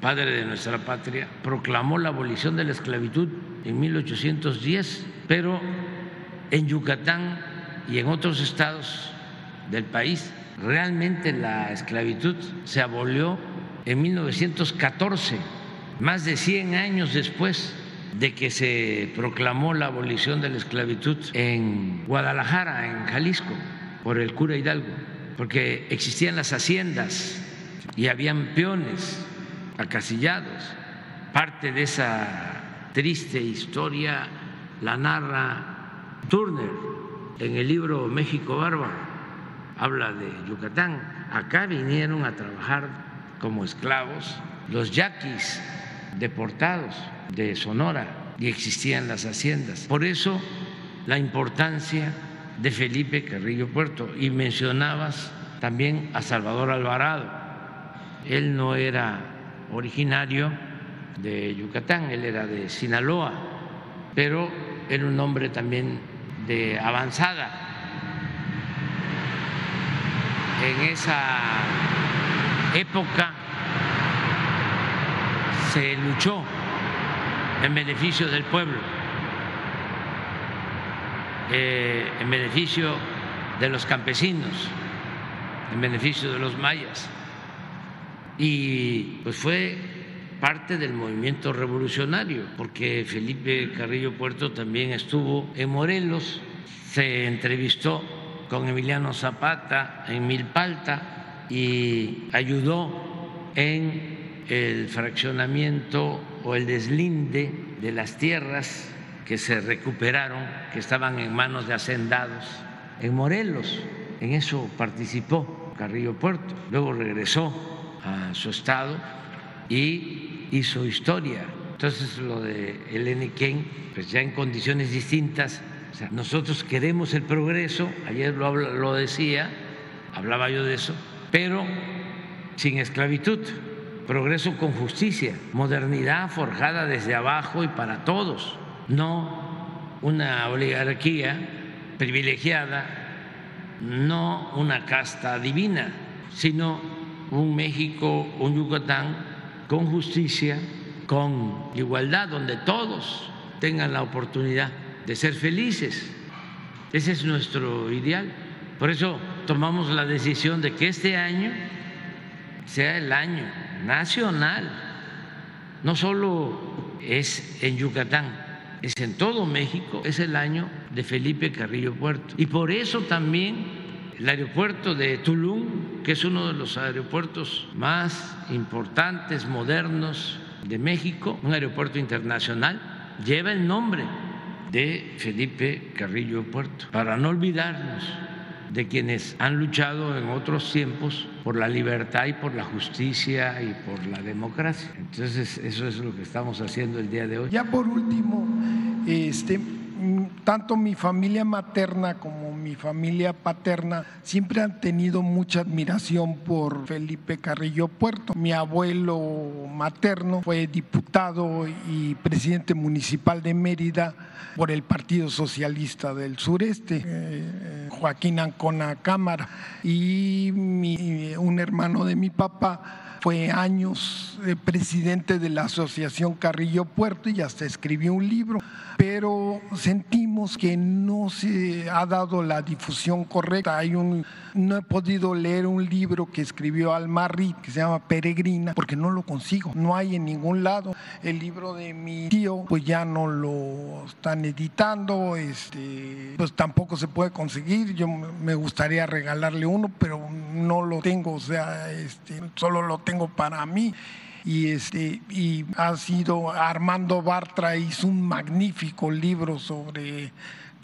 padre de nuestra patria, proclamó la abolición de la esclavitud en 1810, pero en Yucatán y en otros estados del país realmente la esclavitud se abolió en 1914, más de 100 años después de que se proclamó la abolición de la esclavitud en Guadalajara, en Jalisco, por el cura Hidalgo, porque existían las haciendas y habían peones acasillados. Parte de esa triste historia la narra Turner en el libro México Bárbaro. Habla de Yucatán. Acá vinieron a trabajar como esclavos los yaquis deportados de Sonora y existían las haciendas. Por eso la importancia de Felipe Carrillo Puerto. Y mencionabas también a Salvador Alvarado. Él no era originario de Yucatán, él era de Sinaloa, pero era un hombre también de avanzada. En esa época se luchó en beneficio del pueblo, eh, en beneficio de los campesinos, en beneficio de los mayas. Y pues fue parte del movimiento revolucionario, porque Felipe Carrillo Puerto también estuvo en Morelos, se entrevistó con Emiliano Zapata en Milpalta y ayudó en el fraccionamiento o el deslinde de las tierras que se recuperaron, que estaban en manos de hacendados en Morelos. En eso participó Carrillo Puerto. Luego regresó a su estado y hizo historia. Entonces lo de Eleni Ken, pues ya en condiciones distintas. Nosotros queremos el progreso, ayer lo, lo decía, hablaba yo de eso, pero sin esclavitud progreso con justicia, modernidad forjada desde abajo y para todos, no una oligarquía privilegiada, no una casta divina, sino un México, un Yucatán con justicia, con igualdad, donde todos tengan la oportunidad de ser felices. Ese es nuestro ideal. Por eso tomamos la decisión de que este año sea el año nacional. No solo es en Yucatán, es en todo México, es el año de Felipe Carrillo Puerto. Y por eso también el aeropuerto de Tulum, que es uno de los aeropuertos más importantes, modernos de México, un aeropuerto internacional, lleva el nombre de Felipe Carrillo Puerto, para no olvidarnos de quienes han luchado en otros tiempos por la libertad y por la justicia y por la democracia. Entonces, eso es lo que estamos haciendo el día de hoy. Ya por último, este, tanto mi familia materna como mi familia paterna siempre han tenido mucha admiración por Felipe Carrillo Puerto. Mi abuelo materno fue diputado y presidente municipal de Mérida por el Partido Socialista del Sureste, eh, Joaquín Ancona Cámara, y un hermano de mi papá fue años presidente de la Asociación Carrillo Puerto y hasta escribió un libro, pero sentimos que no se ha dado la difusión correcta. Hay un, no he podido leer un libro que escribió Alma que se llama Peregrina porque no lo consigo, no hay en ningún lado. El libro de mi tío pues ya no lo están editando, este, pues tampoco se puede conseguir. Yo me gustaría regalarle uno, pero no lo tengo, o sea, este, solo lo tengo para mí. Y, este, y ha sido, Armando Bartra hizo un magnífico libro sobre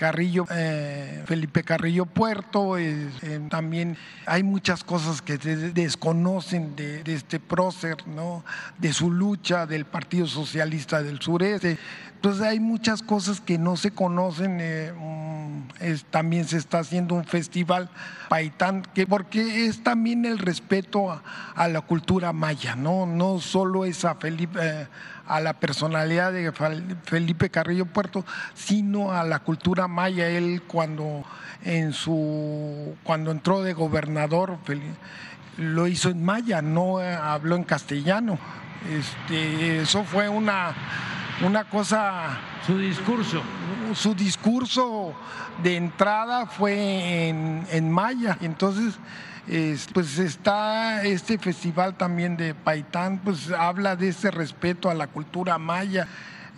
Carrillo, eh, Felipe Carrillo Puerto, eh, también hay muchas cosas que se desconocen de, este prócer, ¿no? de su lucha del Partido Socialista del Sureste. Entonces hay muchas cosas que no se conocen. Eh, mm, también se está haciendo un festival Paitán, que porque es también el respeto a, la cultura maya, no, no solo es a Felipe a la personalidad de Felipe Carrillo Puerto, sino a la cultura maya. Él cuando en su cuando entró de gobernador lo hizo en maya, no habló en castellano. Este, eso fue una, una cosa... Su discurso. Su discurso de entrada fue en, en maya. Entonces, pues está este festival también de Paitán, pues habla de ese respeto a la cultura maya.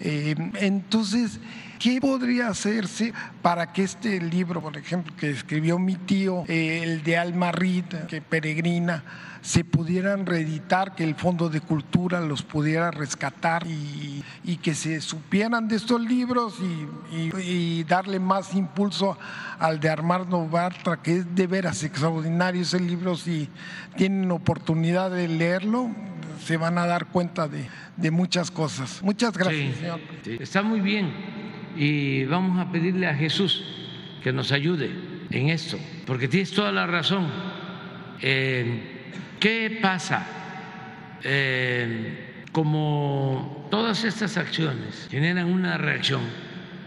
Eh, entonces, ¿qué podría hacerse para que este libro, por ejemplo, que escribió mi tío, eh, el de Alma Rita, que peregrina, se pudieran reeditar, que el Fondo de Cultura los pudiera rescatar y, que se supieran de estos libros y, darle más impulso al de Armando Bartra, que es de veras extraordinario ese libro, si tienen oportunidad de leerlo, se van a dar cuenta de, muchas cosas. Muchas gracias, señor. Está muy bien y vamos a pedirle a Jesús que nos ayude en esto, porque tienes toda la razón. Eh, ¿Qué pasa? Eh, como todas estas acciones generan una reacción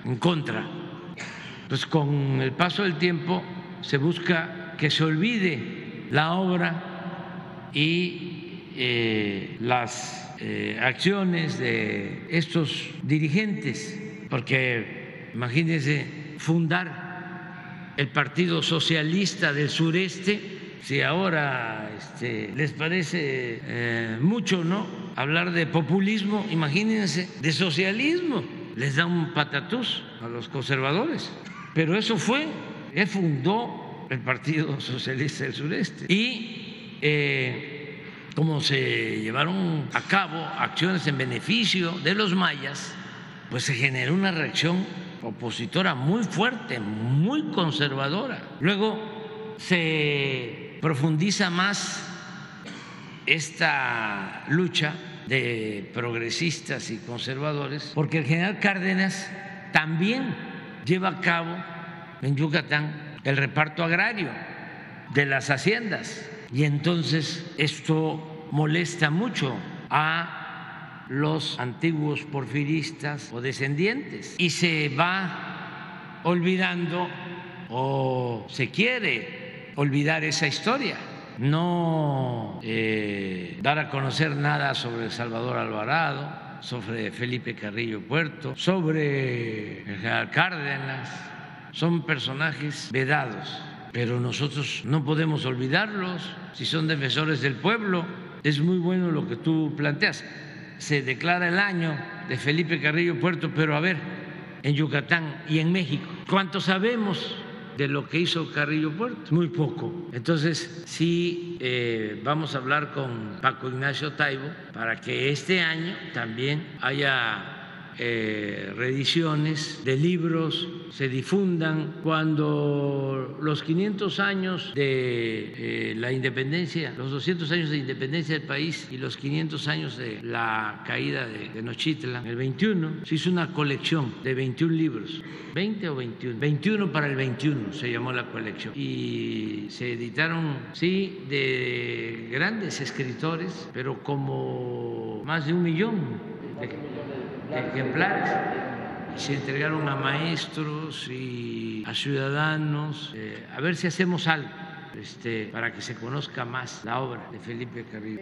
en contra, pues con el paso del tiempo se busca que se olvide la obra y eh, las acciones de estos dirigentes, porque imagínense fundar el Partido Socialista del Sureste si ahora este, les parece eh, mucho, ¿no? Hablar de populismo, imagínense, de socialismo, les da un patatús a los conservadores. Pero eso fue, él fundó el Partido Socialista del Sureste. Y eh, como se llevaron a cabo acciones en beneficio de los mayas, pues se generó una reacción opositora muy fuerte, muy conservadora. Luego se profundiza más esta lucha de progresistas y conservadores, porque el general Cárdenas también lleva a cabo en Yucatán el reparto agrario de las haciendas. Y entonces esto molesta mucho a los antiguos porfiristas o descendientes y se va olvidando o se quiere olvidar esa historia, no eh, dar a conocer nada sobre Salvador Alvarado, sobre Felipe Carrillo Puerto, sobre el Cárdenas. Son personajes vedados, pero nosotros no podemos olvidarlos si son defensores del pueblo. Es muy bueno lo que tú planteas. Se declara el año de Felipe Carrillo Puerto, pero a ver, en Yucatán y en México, ¿cuánto sabemos de lo que hizo Carrillo Puerto, muy poco. Entonces, sí, eh, vamos a hablar con Paco Ignacio Taibo para que este año también haya eh, reediciones de libros se difundan. Cuando los 500 años de eh, la independencia, los 200 años de independencia del país y los 500 años de la caída de, Nochitlan, el 21, se hizo una colección de 21 libros, 20 o 21, 21 para el 21 se llamó la colección. Y se editaron, sí, de grandes escritores, pero como más de un millón de ejemplares. Se entregaron a maestros y a ciudadanos, eh, a ver si hacemos algo. Este, para que se conozca más la obra de Felipe Carrillo.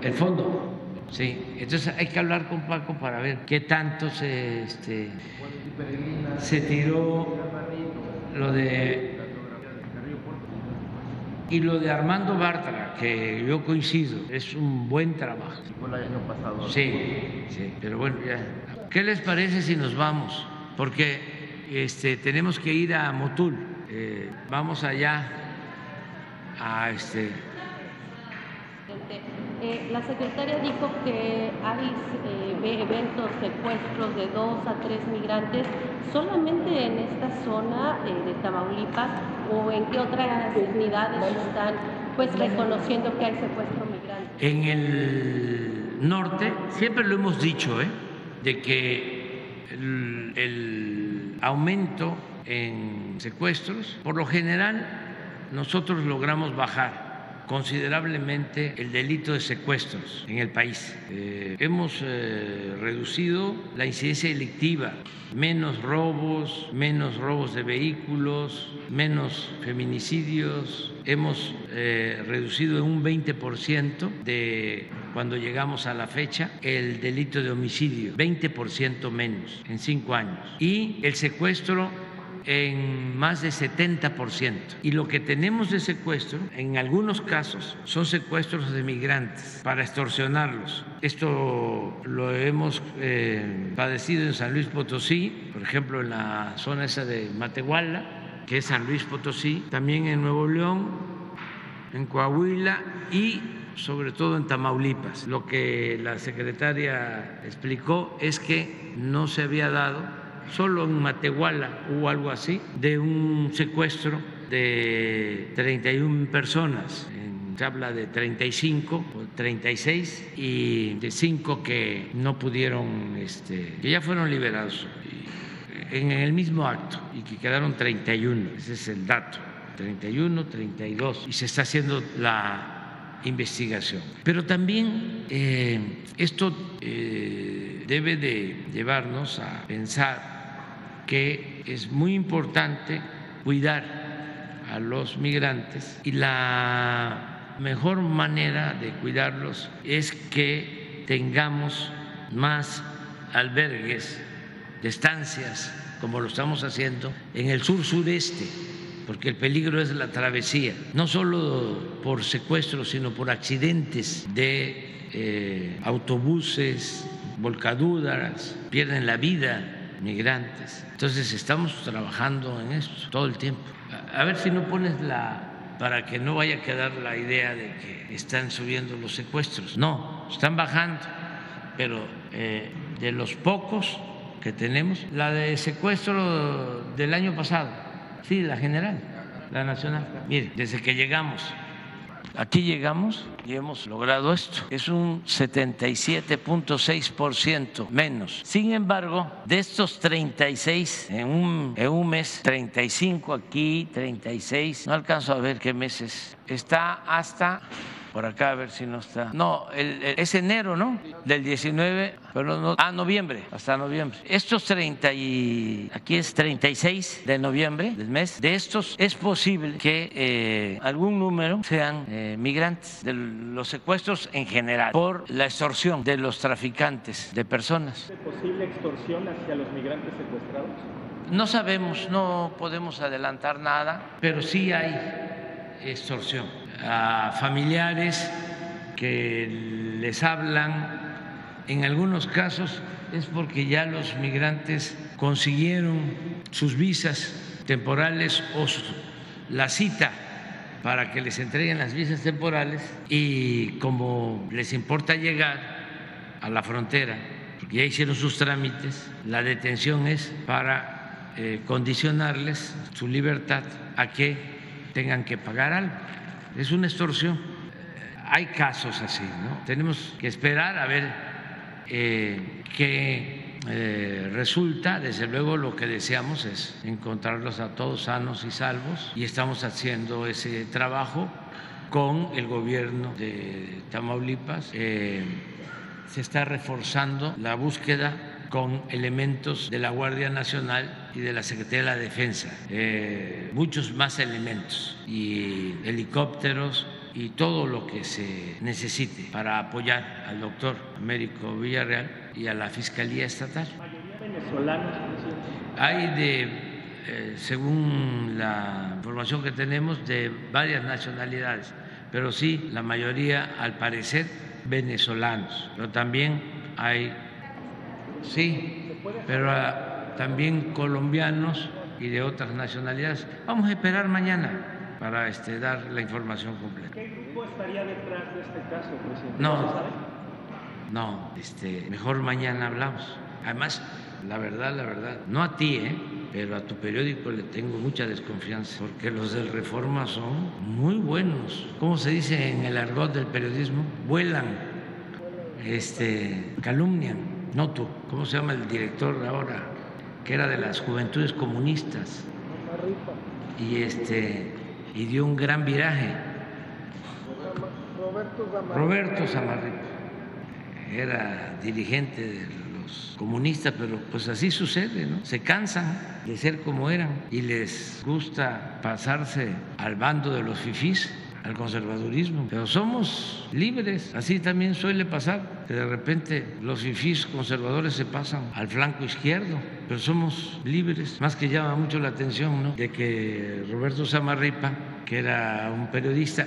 El fondo, sí. Entonces hay que hablar con Paco para ver qué tanto se, este, se tiró lo de y lo de Armando Bartra, que yo coincido, es un buen trabajo. fue el año pasado. Sí, sí, pero bueno, ya. ¿Qué les parece si nos vamos? Porque este, tenemos que ir a Motul. Eh, vamos allá a este eh, la secretaria dijo que hay eh, eventos, secuestros de dos a tres migrantes solamente en esta zona eh, de Tamaulipas o en qué otras unidades están pues reconociendo que hay secuestro migrante. En el norte siempre lo hemos dicho, de que el aumento en secuestros, por lo general nosotros logramos bajar considerablemente el delito de secuestros en el país. Eh, hemos eh, reducido la incidencia delictiva, menos robos, menos robos de vehículos, menos feminicidios. Hemos eh, reducido en un 20% de cuando llegamos a la fecha el delito de homicidio, 20% menos en cinco años. Y el secuestro en más de 70%. Y lo que tenemos de secuestro, en algunos casos, son secuestros de migrantes para extorsionarlos. Esto lo hemos eh, padecido en San Luis Potosí, por ejemplo, en la zona esa de Matehuala, que es San Luis Potosí, también en Nuevo León, en Coahuila y sobre todo en Tamaulipas. Lo que la secretaria explicó es que no se había dado solo en Matehuala hubo algo así, de un secuestro de 31 personas. Se habla de 35 o 36 y de 5 que no pudieron, este, que ya fueron liberados en el mismo acto y que quedaron 31. Ese es el dato. 31, 32. Y se está haciendo la investigación. Pero también eh, esto eh, debe de llevarnos a pensar que es muy importante cuidar a los migrantes y la mejor manera de cuidarlos es que tengamos más albergues de estancias, como lo estamos haciendo, en el sur sureste, porque el peligro es la travesía, no solo por secuestros, sino por accidentes de eh, autobuses, volcaduras, pierden la vida migrantes. Entonces estamos trabajando en esto todo el tiempo. A ver si no pones la para que no vaya a quedar la idea de que están subiendo los secuestros. No, están bajando, pero eh, de los pocos que tenemos, la de secuestro del año pasado, sí, la general, la nacional. Mire, desde que llegamos Aquí llegamos y hemos logrado esto. Es un 77.6% menos. Sin embargo, de estos 36 en un, mes, 35 aquí, 36, no alcanzo a ver qué meses, está hasta por acá a ver si no está. No, es enero, ¿no? Del 19, pero no, ah, noviembre, hasta noviembre. Estos 30 y aquí es 36 de noviembre del mes. De estos es posible que eh, algún número sean eh, migrantes de los secuestros en general por la extorsión de los traficantes de personas. ¿Es posible extorsión hacia los migrantes secuestrados? No sabemos, no podemos adelantar nada, pero sí hay extorsión a familiares que les hablan. En algunos casos es porque ya los migrantes consiguieron sus visas temporales o la cita para que les entreguen las visas temporales y como les importa llegar a la frontera, porque ya hicieron sus trámites, la detención es para eh, condicionarles su libertad a que tengan que pagar algo es una extorsión. Hay casos así, ¿no? Tenemos que esperar a ver eh, qué eh, resulta. Desde luego lo que deseamos es encontrarlos a todos sanos y salvos y estamos haciendo ese trabajo con el gobierno de Tamaulipas. Eh, se está reforzando la búsqueda con elementos de la Guardia Nacional y de la Secretaría de la Defensa, eh, muchos más elementos y helicópteros y todo lo que se necesite para apoyar al doctor Américo Villarreal y a la Fiscalía Estatal. venezolanos? Hay de, eh, según la información que tenemos, de varias nacionalidades, pero sí, la mayoría, al parecer, venezolanos, pero también hay sí, pero también colombianos y de otras nacionalidades. Vamos a esperar mañana para este, dar la información completa. ¿Qué grupo estaría detrás de este caso, presidente? No, no, este, mejor mañana hablamos. Además, la verdad, la verdad, no a ti, ¿eh? pero a tu periódico le tengo mucha desconfianza, porque los del Reforma son muy buenos. ¿Cómo se dice en el argot del periodismo? Vuelan, este, calumnian no tú, ¿cómo se llama el director ahora? Que era de las juventudes comunistas. Y este y dio un gran viraje. Roberto Zamarripa. Roberto Zamarripa era dirigente de los comunistas, pero pues así sucede, ¿no? Se cansan de ser como eran y les gusta pasarse al bando de los fifís al conservadurismo, pero somos libres, así también suele pasar, que de repente los fifís conservadores se pasan al flanco izquierdo, pero somos libres, más que llama mucho la atención ¿no? de que Roberto Samarripa, que era un periodista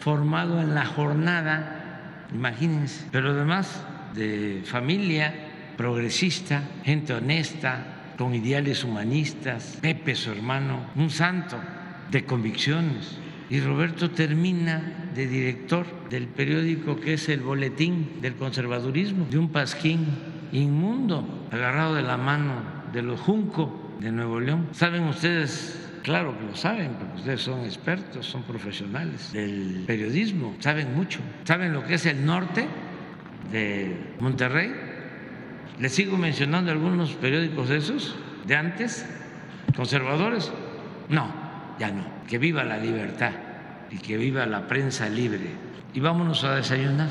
formado en la jornada, imagínense, pero además de familia progresista, gente honesta, con ideales humanistas, Pepe su hermano, un santo de convicciones y Roberto termina de director del periódico que es el Boletín del Conservadurismo, de un pasquín inmundo, agarrado de la mano de los Junco de Nuevo León. ¿Saben ustedes? Claro que lo saben, porque ustedes son expertos, son profesionales del periodismo, saben mucho. ¿Saben lo que es el norte de Monterrey? Les sigo mencionando algunos periódicos de esos, de antes, conservadores. No, ya no. Que viva la libertad y que viva la prensa libre. Y vámonos a desayunar.